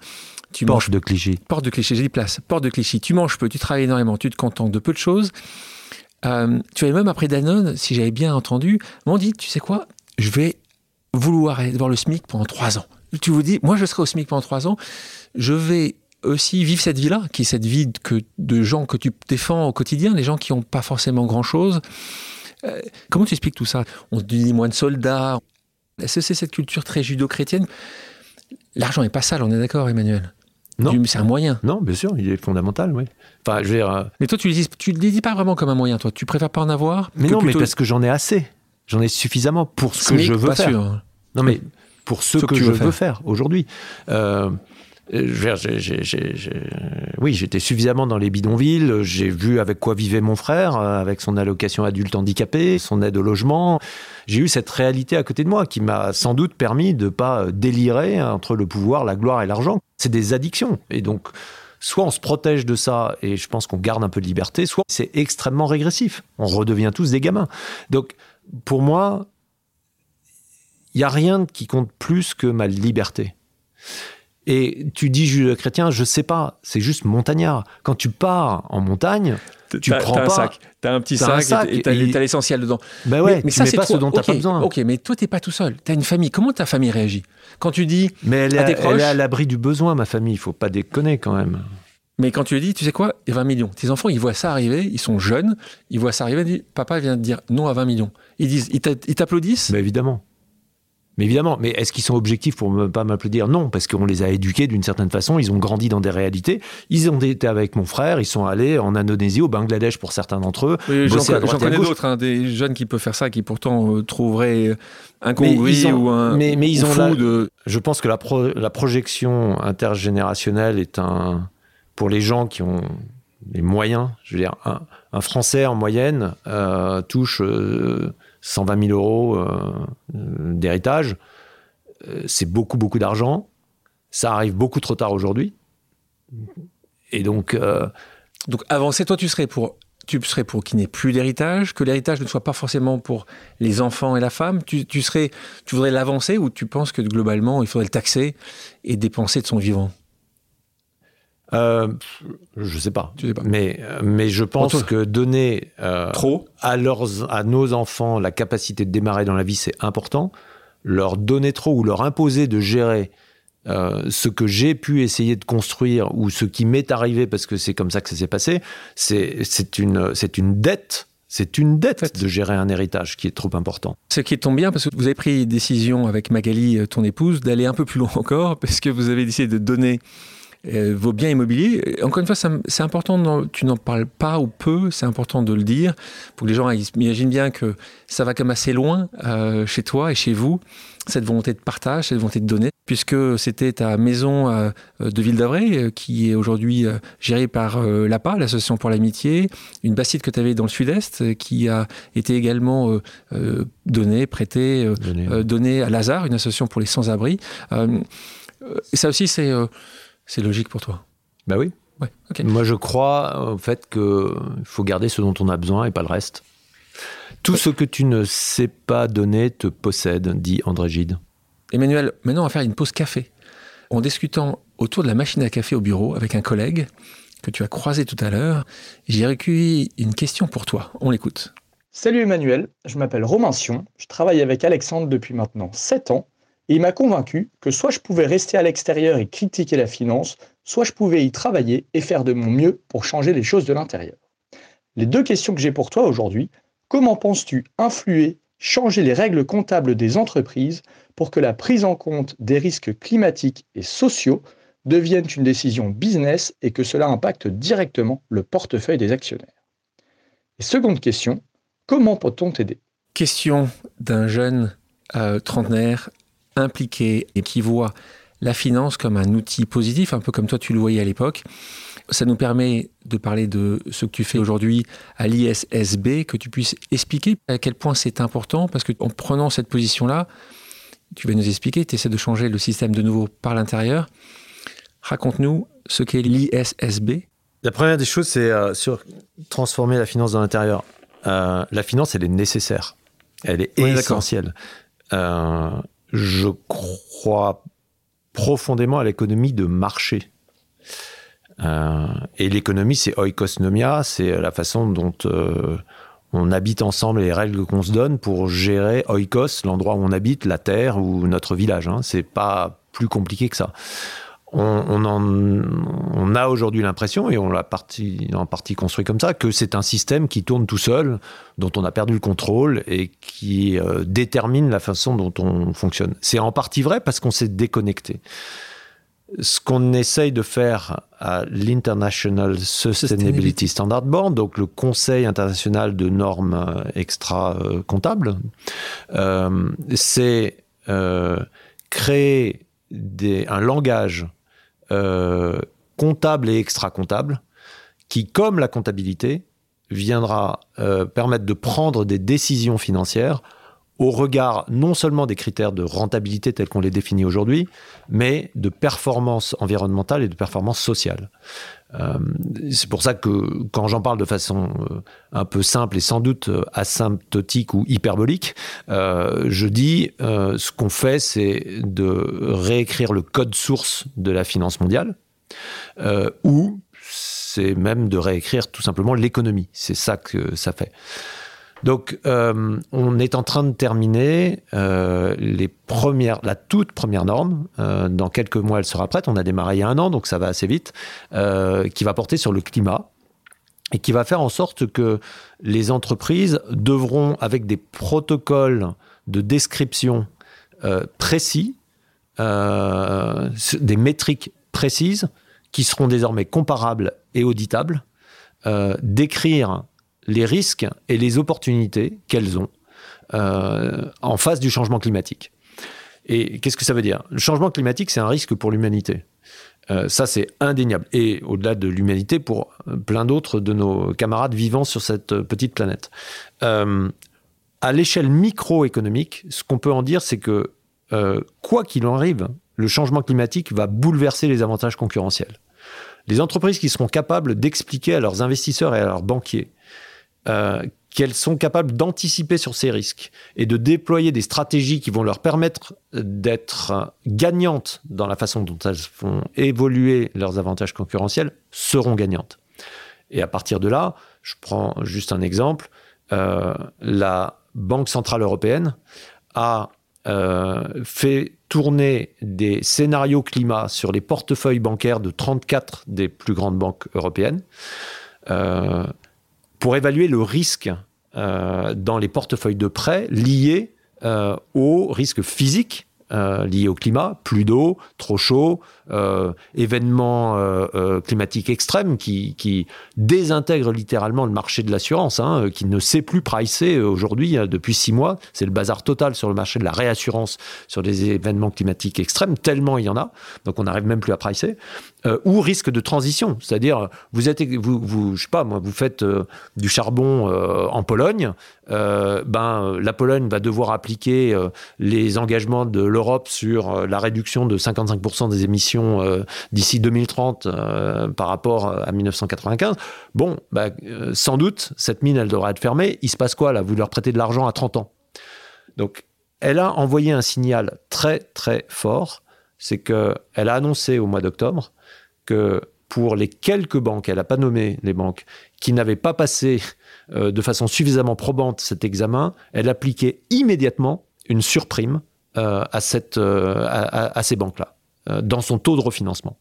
Tu manges Porte de Clichy. Porte de Clichy, j'ai dit place. Porte de Clichy. Tu manges peu, tu travailles énormément, tu te contentes de peu de choses. Euh, tu avais même après Danone, si j'avais bien entendu, m'ont dit, tu sais quoi, je vais vouloir aller voir le SMIC pendant trois ans. Tu vous dis, moi je serai au SMIC pendant trois ans, je vais aussi vivre cette vie-là, qui est cette vie que, de gens que tu défends au quotidien, les gens qui n'ont pas forcément grand-chose. Euh, comment tu expliques tout ça? On te dit moins de soldats. Est-ce que c'est cette culture très judo-chrétienne? L'argent n'est pas sale, on est d'accord, Emmanuel Non. C'est un moyen. Non, bien sûr, il est fondamental, oui. Enfin, je veux dire, euh, Mais toi, tu ne le dis, tu le dis pas vraiment comme un moyen, toi. Tu préfères pas en avoir mais non, mais plutôt- parce que j'en ai assez. J'en ai suffisamment pour ce que je veux pas faire. sûr. Non, mais pour ce, Ce que je veux veux faire, aujourd'hui. Euh, Euh, oui, j'étais suffisamment dans les bidonvilles. J'ai vu avec quoi vivait mon frère, euh, avec son allocation adulte handicapé, son aide au logement. J'ai eu cette réalité à côté de moi qui m'a sans doute permis de pas délirer entre le pouvoir, la gloire et l'argent. C'est des addictions. Et donc, soit on se protège de ça et je pense qu'on garde un peu de liberté, soit c'est extrêmement régressif. On redevient tous des gamins. Donc, pour moi, il n'y a rien qui compte plus que ma liberté. Et tu dis judéo-chrétien, je sais pas, c'est juste montagnard. Quand tu pars en montagne, tu prends as pas. Un sac. T'as un petit sac, et t'as l'essentiel dedans. Ben ouais, mais, ça c'est pas ce dont t'as pas besoin. Ok, mais toi t'es pas tout seul. T'as une famille. Comment ta famille réagit quand tu dis Mais elle, est, elle est à l'abri du besoin, ma famille. Il faut pas déconner quand même. Mais quand tu lui dis, tu sais quoi, il y a 20 millions. Tes enfants, ils voient ça arriver, ils sont jeunes, ils voient ça arriver, ils disent, papa vient de dire non à 20 millions. Ils disent, ils t'applaudissent? Mais évidemment. Mais évidemment, mais est-ce qu'ils sont objectifs pour ne pas m'applaudir? Non, parce qu'on les a éduqués d'une certaine façon, ils ont grandi dans des réalités. Ils ont été avec mon frère, ils sont allés en Indonésie, au Bangladesh pour certains d'entre eux. Oui, J'en connais d'autres, hein, des jeunes qui peuvent faire ça, qui pourtant euh, trouveraient incongru ou un mais, mais ils ont fou de... Je pense que la, la projection intergénérationnelle est un... Pour les gens qui ont les moyens, je veux dire, un, Français en moyenne euh, touche... Euh, 120 000 euros euh, d'héritage, euh, c'est beaucoup, beaucoup d'argent. Ça arrive beaucoup trop tard aujourd'hui. Et donc. Euh, donc, avancer, toi, tu serais pour tu serais pour qu'il n'y plus d'héritage, que l'héritage ne soit pas forcément pour les enfants et la femme. Tu, tu serais, tu voudrais l'avancer ou tu penses que globalement il faudrait le taxer et dépenser de son vivant? Euh, je sais pas. sais pas. Mais, mais je pense que donner euh, Trop. À, leurs, à nos enfants la capacité de démarrer dans la vie, c'est important. Leur donner trop ou leur imposer de gérer euh, ce que j'ai pu essayer de construire ou ce qui m'est arrivé parce que c'est comme ça que ça s'est passé, c'est une, une dette. C'est une dette de gérer un héritage qui est trop important. Ce qui tombe bien parce que vous avez pris décision avec Magali, ton épouse, d'aller un peu plus loin encore parce que vous avez décidé de donner euh, vos biens immobiliers. Encore une fois, c'est important, tu n'en parles pas ou peu, c'est important de le dire, pour que les gens imaginent bien que ça va comme assez loin euh, chez toi et chez vous, cette volonté de partage, cette volonté de donner, puisque c'était ta maison euh, de Ville d'Avray, qui est aujourd'hui gérée par l'APA, l'Association pour l'Amitié, une bassine que tu avais dans le sud-est, qui a été également donnée, prêtée, donnée à Lazare, une association pour les sans-abri. ça aussi, c'est c'est logique pour toi Bah oui. Ouais, Moi, je crois au fait qu'il faut garder ce dont on a besoin et pas le reste. Tout ce que tu ne sais pas donner te possède, dit André Gide. Emmanuel, maintenant on va faire une pause café. En discutant autour de la machine à café au bureau avec un collègue que tu as croisé tout à l'heure, j'ai recueilli une question pour toi. On l'écoute. Salut Emmanuel, je m'appelle Romain Sion, je travaille avec Alexandre depuis maintenant 7 ans et il m'a convaincu que soit je pouvais rester à l'extérieur et critiquer la finance, soit je pouvais y travailler et faire de mon mieux pour changer les choses de l'intérieur. Les deux questions que j'ai pour toi aujourd'hui, comment penses-tu influer, changer les règles comptables des entreprises pour que la prise en compte des risques climatiques et sociaux devienne une décision business et que cela impacte directement le portefeuille des actionnaires? Et seconde question, comment peut-on t'aider? Question d'un jeune euh, trentenaire impliqué et qui voit la finance comme un outil positif, un peu comme toi tu le voyais à l'époque. Ça nous permet de parler de ce que tu fais aujourd'hui à l'ISSB, que tu puisses expliquer à quel point c'est important, parce qu'en prenant cette position-là, tu vas nous expliquer, tu essaies de changer le système de nouveau par l'intérieur. Raconte-nous ce qu'est l'ISSB. La première des choses, c'est euh, sur transformer la finance dans l'intérieur. Euh, la finance, elle est nécessaire. Elle est essentielle. Euh, je crois profondément à l'économie de marché. Euh, et l'économie, c'est oikosnomia, c'est la façon dont euh, on habite ensemble les règles qu'on se donne pour gérer oikos, l'endroit où on habite, la terre ou notre village. Hein. C'est pas plus compliqué que ça on, a aujourd'hui l'impression, et on l'a en partie construit comme ça, que c'est un système qui tourne tout seul, dont on a perdu le contrôle et qui euh, détermine la façon dont on fonctionne. C'est en partie vrai parce qu'on s'est déconnecté. Ce qu'on essaye de faire à l'International Sustainability Standard Board, donc le Conseil international de normes euh, extra-comptables, euh, c'est créer un langage comptable et extra-comptable qui, comme la comptabilité, viendra permettre de prendre des décisions financières au regard non seulement des critères de rentabilité tels qu'on les définit aujourd'hui, mais de performance environnementale et de performance sociale. Euh, c'est pour ça que quand j'en parle de façon euh, un peu simple et sans doute euh, asymptotique ou hyperbolique, je dis ce qu'on fait, c'est de réécrire le code source de la finance mondiale, ou c'est même de réécrire tout simplement l'économie. C'est ça que ça fait. Donc, euh, on est en train de terminer euh, la toute première norme. Euh, dans quelques mois, elle sera prête. On a démarré il y a un an, donc ça va assez vite, qui va porter sur le climat et qui va faire en sorte que les entreprises devront, avec des protocoles de description précis, des métriques précises, qui seront désormais comparables et auditables, décrire les risques et les opportunités qu'elles ont euh, en face du changement climatique. Et qu'est-ce que ça veut dire? Le changement climatique, c'est un risque pour l'humanité. Euh, ça, c'est indéniable. Et au-delà de l'humanité, pour plein d'autres de nos camarades vivant sur cette petite planète. Euh, à l'échelle microéconomique, ce qu'on peut en dire, c'est que quoi qu'il en arrive, le changement climatique va bouleverser les avantages concurrentiels. Les entreprises qui seront capables d'expliquer à leurs investisseurs et à leurs banquiers euh, qu'elles sont capables d'anticiper sur ces risques et de déployer des stratégies qui vont leur permettre d'être gagnantes dans la façon dont elles font évoluer leurs avantages concurrentiels, seront gagnantes. Et à partir de là, je prends juste un exemple, euh, la Banque Centrale Européenne a euh, fait tourner des scénarios climat sur les portefeuilles bancaires de 34 des plus grandes banques européennes. Pour évaluer le risque euh, dans les portefeuilles de prêt liés euh, au risque physique euh, liés au climat, plus d'eau, trop chaud, événements euh, euh, climatiques extrêmes qui, désintègrent littéralement le marché de l'assurance, hein, qui ne sait plus pricer aujourd'hui depuis six mois. C'est le bazar total sur le marché de la réassurance sur des événements climatiques extrêmes, tellement il y en a, donc on n'arrive même plus à pricer. ou risque de transition, c'est-à-dire vous êtes, vous, je sais pas vous faites du charbon en Pologne, ben la Pologne va devoir appliquer les engagements de l'Europe sur la réduction de 55% des émissions euh, d'ici 2030 euh, par rapport à 1995, bon, bah, euh, sans doute, cette mine, elle devra être fermée. Il se passe quoi là? Vous leur prêtez de l'argent à 30 ans. Donc, elle a envoyé un signal très, très fort. C'est qu'elle a annoncé au mois d'octobre que pour les quelques banques, elle n'a pas nommé les banques, qui n'avaient pas passé de façon suffisamment probante cet examen, elle appliquait immédiatement une surprime à ces banques-là. Euh, dans son taux de refinancement.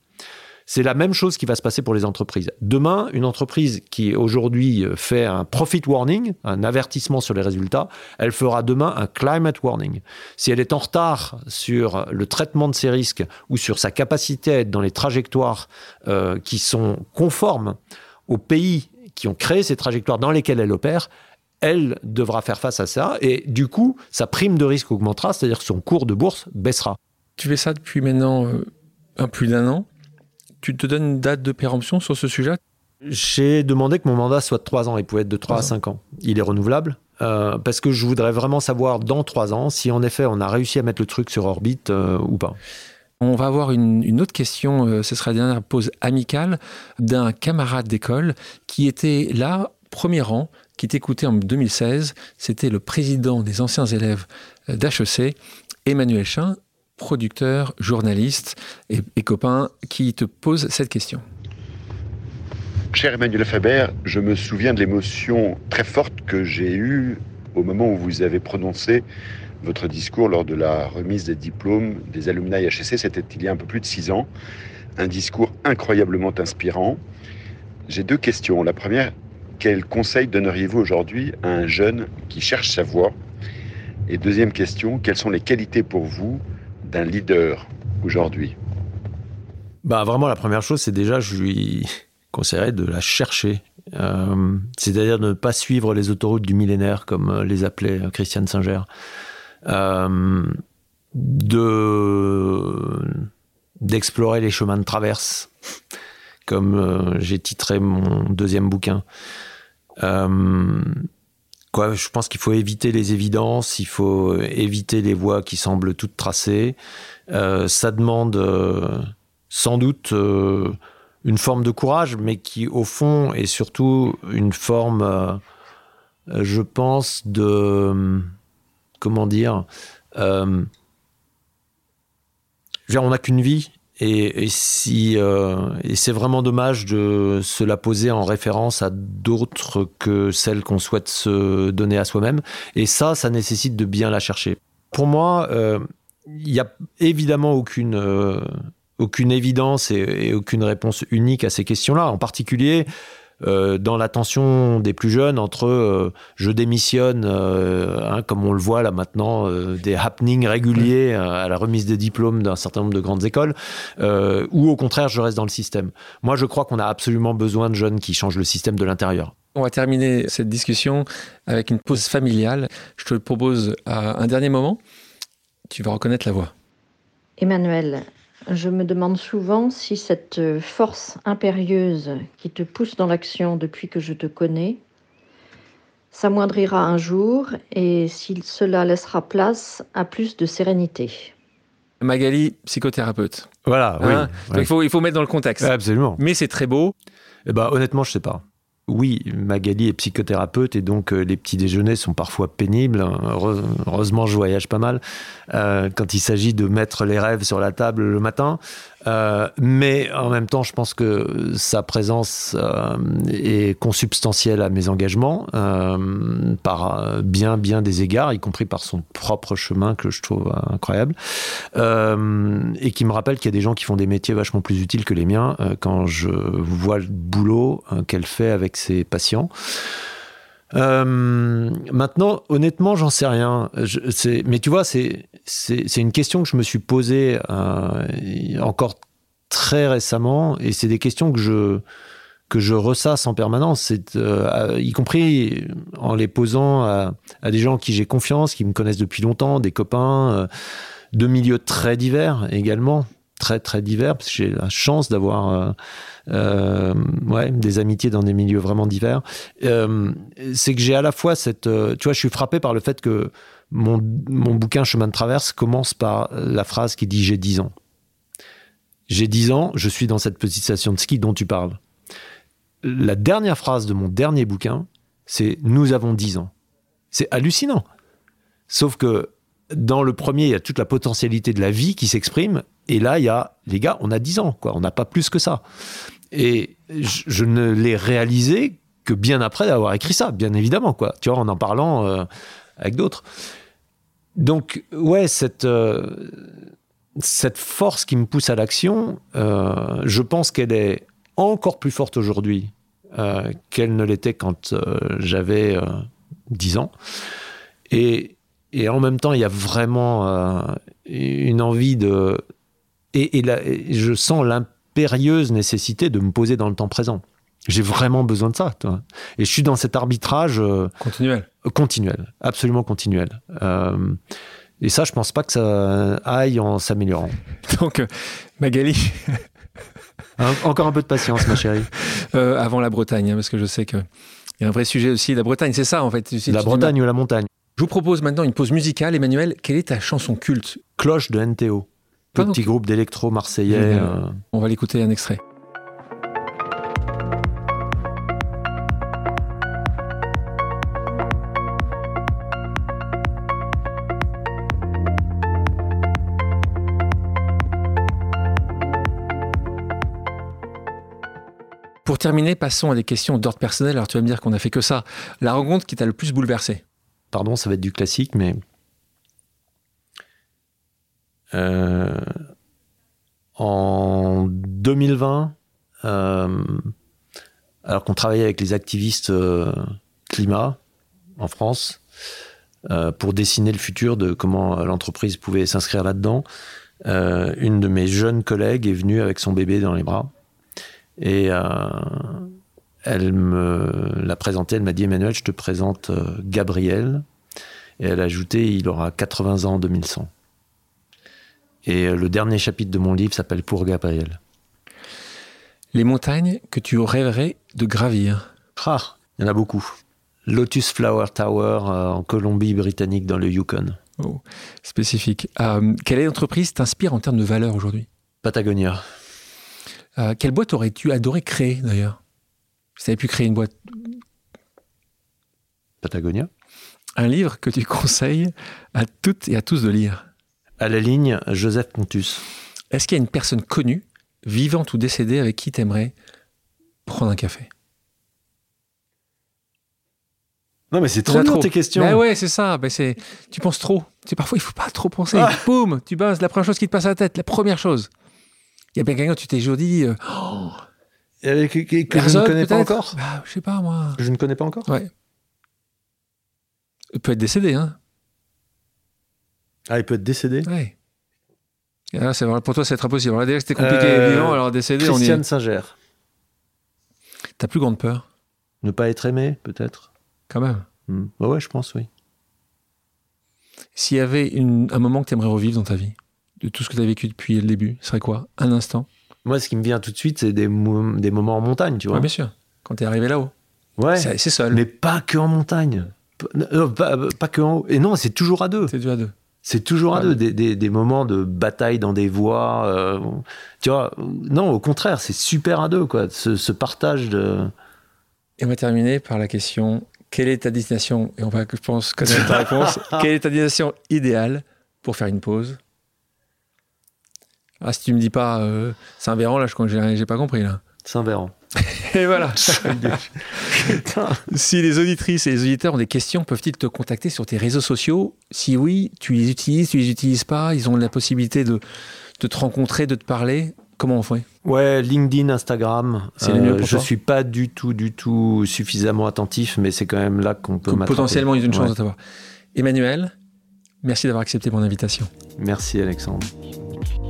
C'est la même chose qui va se passer pour les entreprises. Demain, une entreprise qui aujourd'hui euh, fait un profit warning, un avertissement sur les résultats, elle fera demain un climate warning. Si elle est en retard sur le traitement de ses risques ou sur sa capacité à être dans les trajectoires euh, qui sont conformes aux pays qui ont créé ces trajectoires dans lesquelles elle opère, elle devra faire face à ça et du coup, sa prime de risque augmentera, c'est-à-dire que son cours de bourse baissera. Tu fais ça depuis maintenant euh, un plus d'un an. Tu te donnes une date de péremption sur ce sujet J'ai demandé que mon mandat soit de 3 ans. Il pouvait être de 3 à 5 ans. Il est renouvelable. Euh, parce que je voudrais vraiment savoir dans 3 ans si en effet on a réussi à mettre le truc sur orbite euh, ou pas. On va avoir une, une autre question, ce sera la dernière pause amicale, d'un camarade d'école qui était là, premier rang, qui t'écoutait en 2016. C'était le président des anciens élèves d'HEC, Emmanuel Chin producteur, journaliste et, copain qui te pose cette question. Cher Emmanuel Faber, je me souviens de l'émotion très forte que j'ai eue au moment où vous avez prononcé votre discours lors de la remise des diplômes des alumni HSC. C'était il y a un peu plus de six ans. Un discours incroyablement inspirant. J'ai deux questions. La première, quel conseil donneriez-vous aujourd'hui à un jeune qui cherche sa voie? Et deuxième question, quelles sont les qualités pour vous d'un leader aujourd'hui bah Vraiment, la première chose, c'est déjà, je lui conseillerais de la chercher. Euh, c'est-à-dire de ne pas suivre les autoroutes du millénaire, comme euh, les appelait euh, Christiane Singer. de d'explorer les chemins de traverse, comme euh, j'ai titré mon deuxième bouquin. Euh, je pense qu'il faut éviter les évidences, il faut éviter les voies qui semblent toutes tracées. ça demande sans doute une forme de courage, mais qui au fond est surtout une forme, je pense, de comment dire on n'a qu'une vie. Et, si, euh, et c'est vraiment dommage de se la poser en référence à d'autres que celles qu'on souhaite se donner à soi-même. Et ça, ça nécessite de bien la chercher. Pour moi, euh, il n'y a évidemment aucune, euh, aucune évidence et, aucune réponse unique à ces questions-là. En particulier, euh, dans l'attention des plus jeunes entre euh, je démissionne, euh, hein, comme on le voit là maintenant, des happenings réguliers à la remise des diplômes d'un certain nombre de grandes écoles, ou au contraire je reste dans le système. Moi je crois qu'on a absolument besoin de jeunes qui changent le système de l'intérieur. On va terminer cette discussion avec une pause familiale. Je te propose à un dernier moment. Tu vas reconnaître la voix. Emmanuel, je me demande souvent si cette force impérieuse qui te pousse dans l'action depuis que je te connais s'amoindrira un jour et si cela laissera place à plus de sérénité. Magali, psychothérapeute. Voilà, hein oui. Il, faut, il faut mettre dans le contexte. Absolument. Mais c'est très beau. Eh ben, honnêtement, je sais pas. Oui, Magali est psychothérapeute et donc euh, les petits déjeuners sont parfois pénibles. Heureusement, je voyage pas mal euh, quand il s'agit de mettre les rêves sur la table le matin. Euh, mais en même temps, je pense que sa présence euh, est consubstantielle à mes engagements euh, par bien, bien des égards, y compris par son propre chemin que je trouve incroyable, et qui me rappelle qu'il y a des gens qui font des métiers vachement plus utiles que les miens quand je vois le boulot qu'elle fait avec ses patients. Maintenant, honnêtement, j'en sais rien. Mais tu vois, c'est une question que je me suis posée euh, encore très récemment, et c'est des questions que je que ressasse en permanence, euh, y compris en les posant à, des gens en qui j'ai confiance, qui me connaissent depuis longtemps, des copains euh, de milieux très divers également, très très divers, parce que j'ai la chance d'avoir ouais, des amitiés dans des milieux vraiment divers. c'est que j'ai à la fois cette, tu vois, je suis frappé par le fait que mon, bouquin Chemin de traverse commence par la phrase qui dit J'ai 10 ans. J'ai 10 ans, je suis dans cette petite station de ski dont tu parles. La dernière phrase de mon dernier bouquin, c'est Nous avons 10 ans. C'est hallucinant. Sauf que dans le premier, il y a toute la potentialité de la vie qui s'exprime. Et là, il y a, les gars, on a 10 ans, quoi. On n'a pas plus que ça. Et je, ne l'ai réalisé que bien après avoir écrit ça, bien évidemment, quoi. Tu vois, en en parlant euh, avec d'autres. Donc, ouais, cette, euh, cette force qui me pousse à l'action, euh, je pense qu'elle est encore plus forte aujourd'hui qu'elle ne l'était quand j'avais 10 ans. Et, et, en même temps, il y a vraiment une envie de... Et, et je sens l'impérieuse nécessité de me poser dans le temps présent. J'ai vraiment besoin de ça. Toi. Et je suis dans cet arbitrage. Euh, continuel. continuel, absolument continuel. Euh, et ça, je pense pas que ça aille en s'améliorant. Donc, euh, Magali. encore un peu de patience, ma chérie. avant la Bretagne, hein, parce que je sais qu'il y a un vrai sujet aussi. La Bretagne, c'est ça en fait. la Bretagne ou la montagne. Je vous propose maintenant une pause musicale. Emmanuel, quelle est ta chanson culte? Cloche de NTO. Petit groupe d'électro marseillais. On va l'écouter un extrait. Pour terminer, passons à des questions d'ordre personnel. Alors tu vas me dire qu'on a fait que ça. La rencontre qui t'a le plus bouleversé? Pardon, ça va être du classique, mais euh, en 2020, euh, alors qu'on travaillait avec les activistes euh, climat en France pour dessiner le futur de comment l'entreprise pouvait s'inscrire là-dedans, une de mes jeunes collègues est venue avec son bébé dans les bras et elle me l'a présenté, elle m'a dit Emmanuel, je te présente euh, Gabriel. Et elle a ajouté il aura 80 ans en 2100. Et le dernier chapitre de mon livre s'appelle Pour Gabriel. Les montagnes que tu rêverais de gravir? Ah, il y en a beaucoup. Lotus Flower Tower euh, en Colombie-Britannique dans le Yukon. Oh, spécifique. Euh, quelle entreprise t'inspire en termes de valeur aujourd'hui? Patagonia. Euh, quelle boîte aurais-tu adoré créer d'ailleurs? Si tu pu créer une boîte Patagonia. Un livre que tu conseilles à toutes et à tous de lire À la ligne, Joseph Pontus. Est-ce qu'il y a une personne connue, vivante ou décédée, avec qui tu aimerais prendre un café? Non, mais c'est trop long tes questions. Ben ouais, c'est ça. Ben c'est, tu penses trop. C'est parfois il faut pas trop penser. Ah. Boum, tu bases la première chose qui te passe à la tête, la première chose. Il y a bien quelqu'un tu t'es toujours dit. euh, oh, Que, je ne connais pas encore? Bah, Je sais pas moi. Que je ne connais pas encore? Ouais. Il peut être décédé, hein. Ah, il peut être décédé? Ouais. Là, pour toi, c'est être impossible. Alors, déjà que c'était compliqué Euh, vivant, alors décédé, on y Christiane. Singer. Ta plus grande peur, Ne pas être aimé, peut-être quand même. Hmm. Ouais, ouais, je pense, oui. S'il y avait une- un moment que tu aimerais revivre dans ta vie, de tout ce que tu as vécu depuis le début, ce serait quoi? Un instant Moi, ce qui me vient tout de suite, c'est des, mo- des moments en montagne, tu Ouais, vois. bien sûr. Quand tu es arrivé là-haut. Ouais. C'est seul. Mais pas que en montagne. Non, pas, pas que en haut. Et non, c'est toujours à deux. C'est deux à deux. C'est toujours à Ouais. deux. Des, des- des moments de bataille dans des voies. euh, tu vois, non, au contraire, c'est super à deux, quoi. Ce, ce partage de. Et on va terminer par la question quelle est ta destination? Et on va, je pense, connaître ta réponse. quelle est ta destination idéale pour faire une pause? Ah, si tu me dis pas euh, Saint-Véran, là, je crois que j'ai pas compris, là. Saint-Véran. Et voilà. si les auditrices et les auditeurs ont des questions, peuvent-ils te contacter sur tes réseaux sociaux? Si oui, tu les utilises, tu les utilises pas? Ils ont la possibilité de, de te rencontrer, de te parler? Comment on fait? Ouais, LinkedIn, Instagram. C'est le mieux pour Je toi? suis pas du tout, du tout suffisamment attentif, mais c'est quand même là qu'on peut m'attraper. Potentiellement, il y a une chance Ouais. de t'avoir. Emmanuel, merci d'avoir accepté mon invitation. Merci, Alexandre.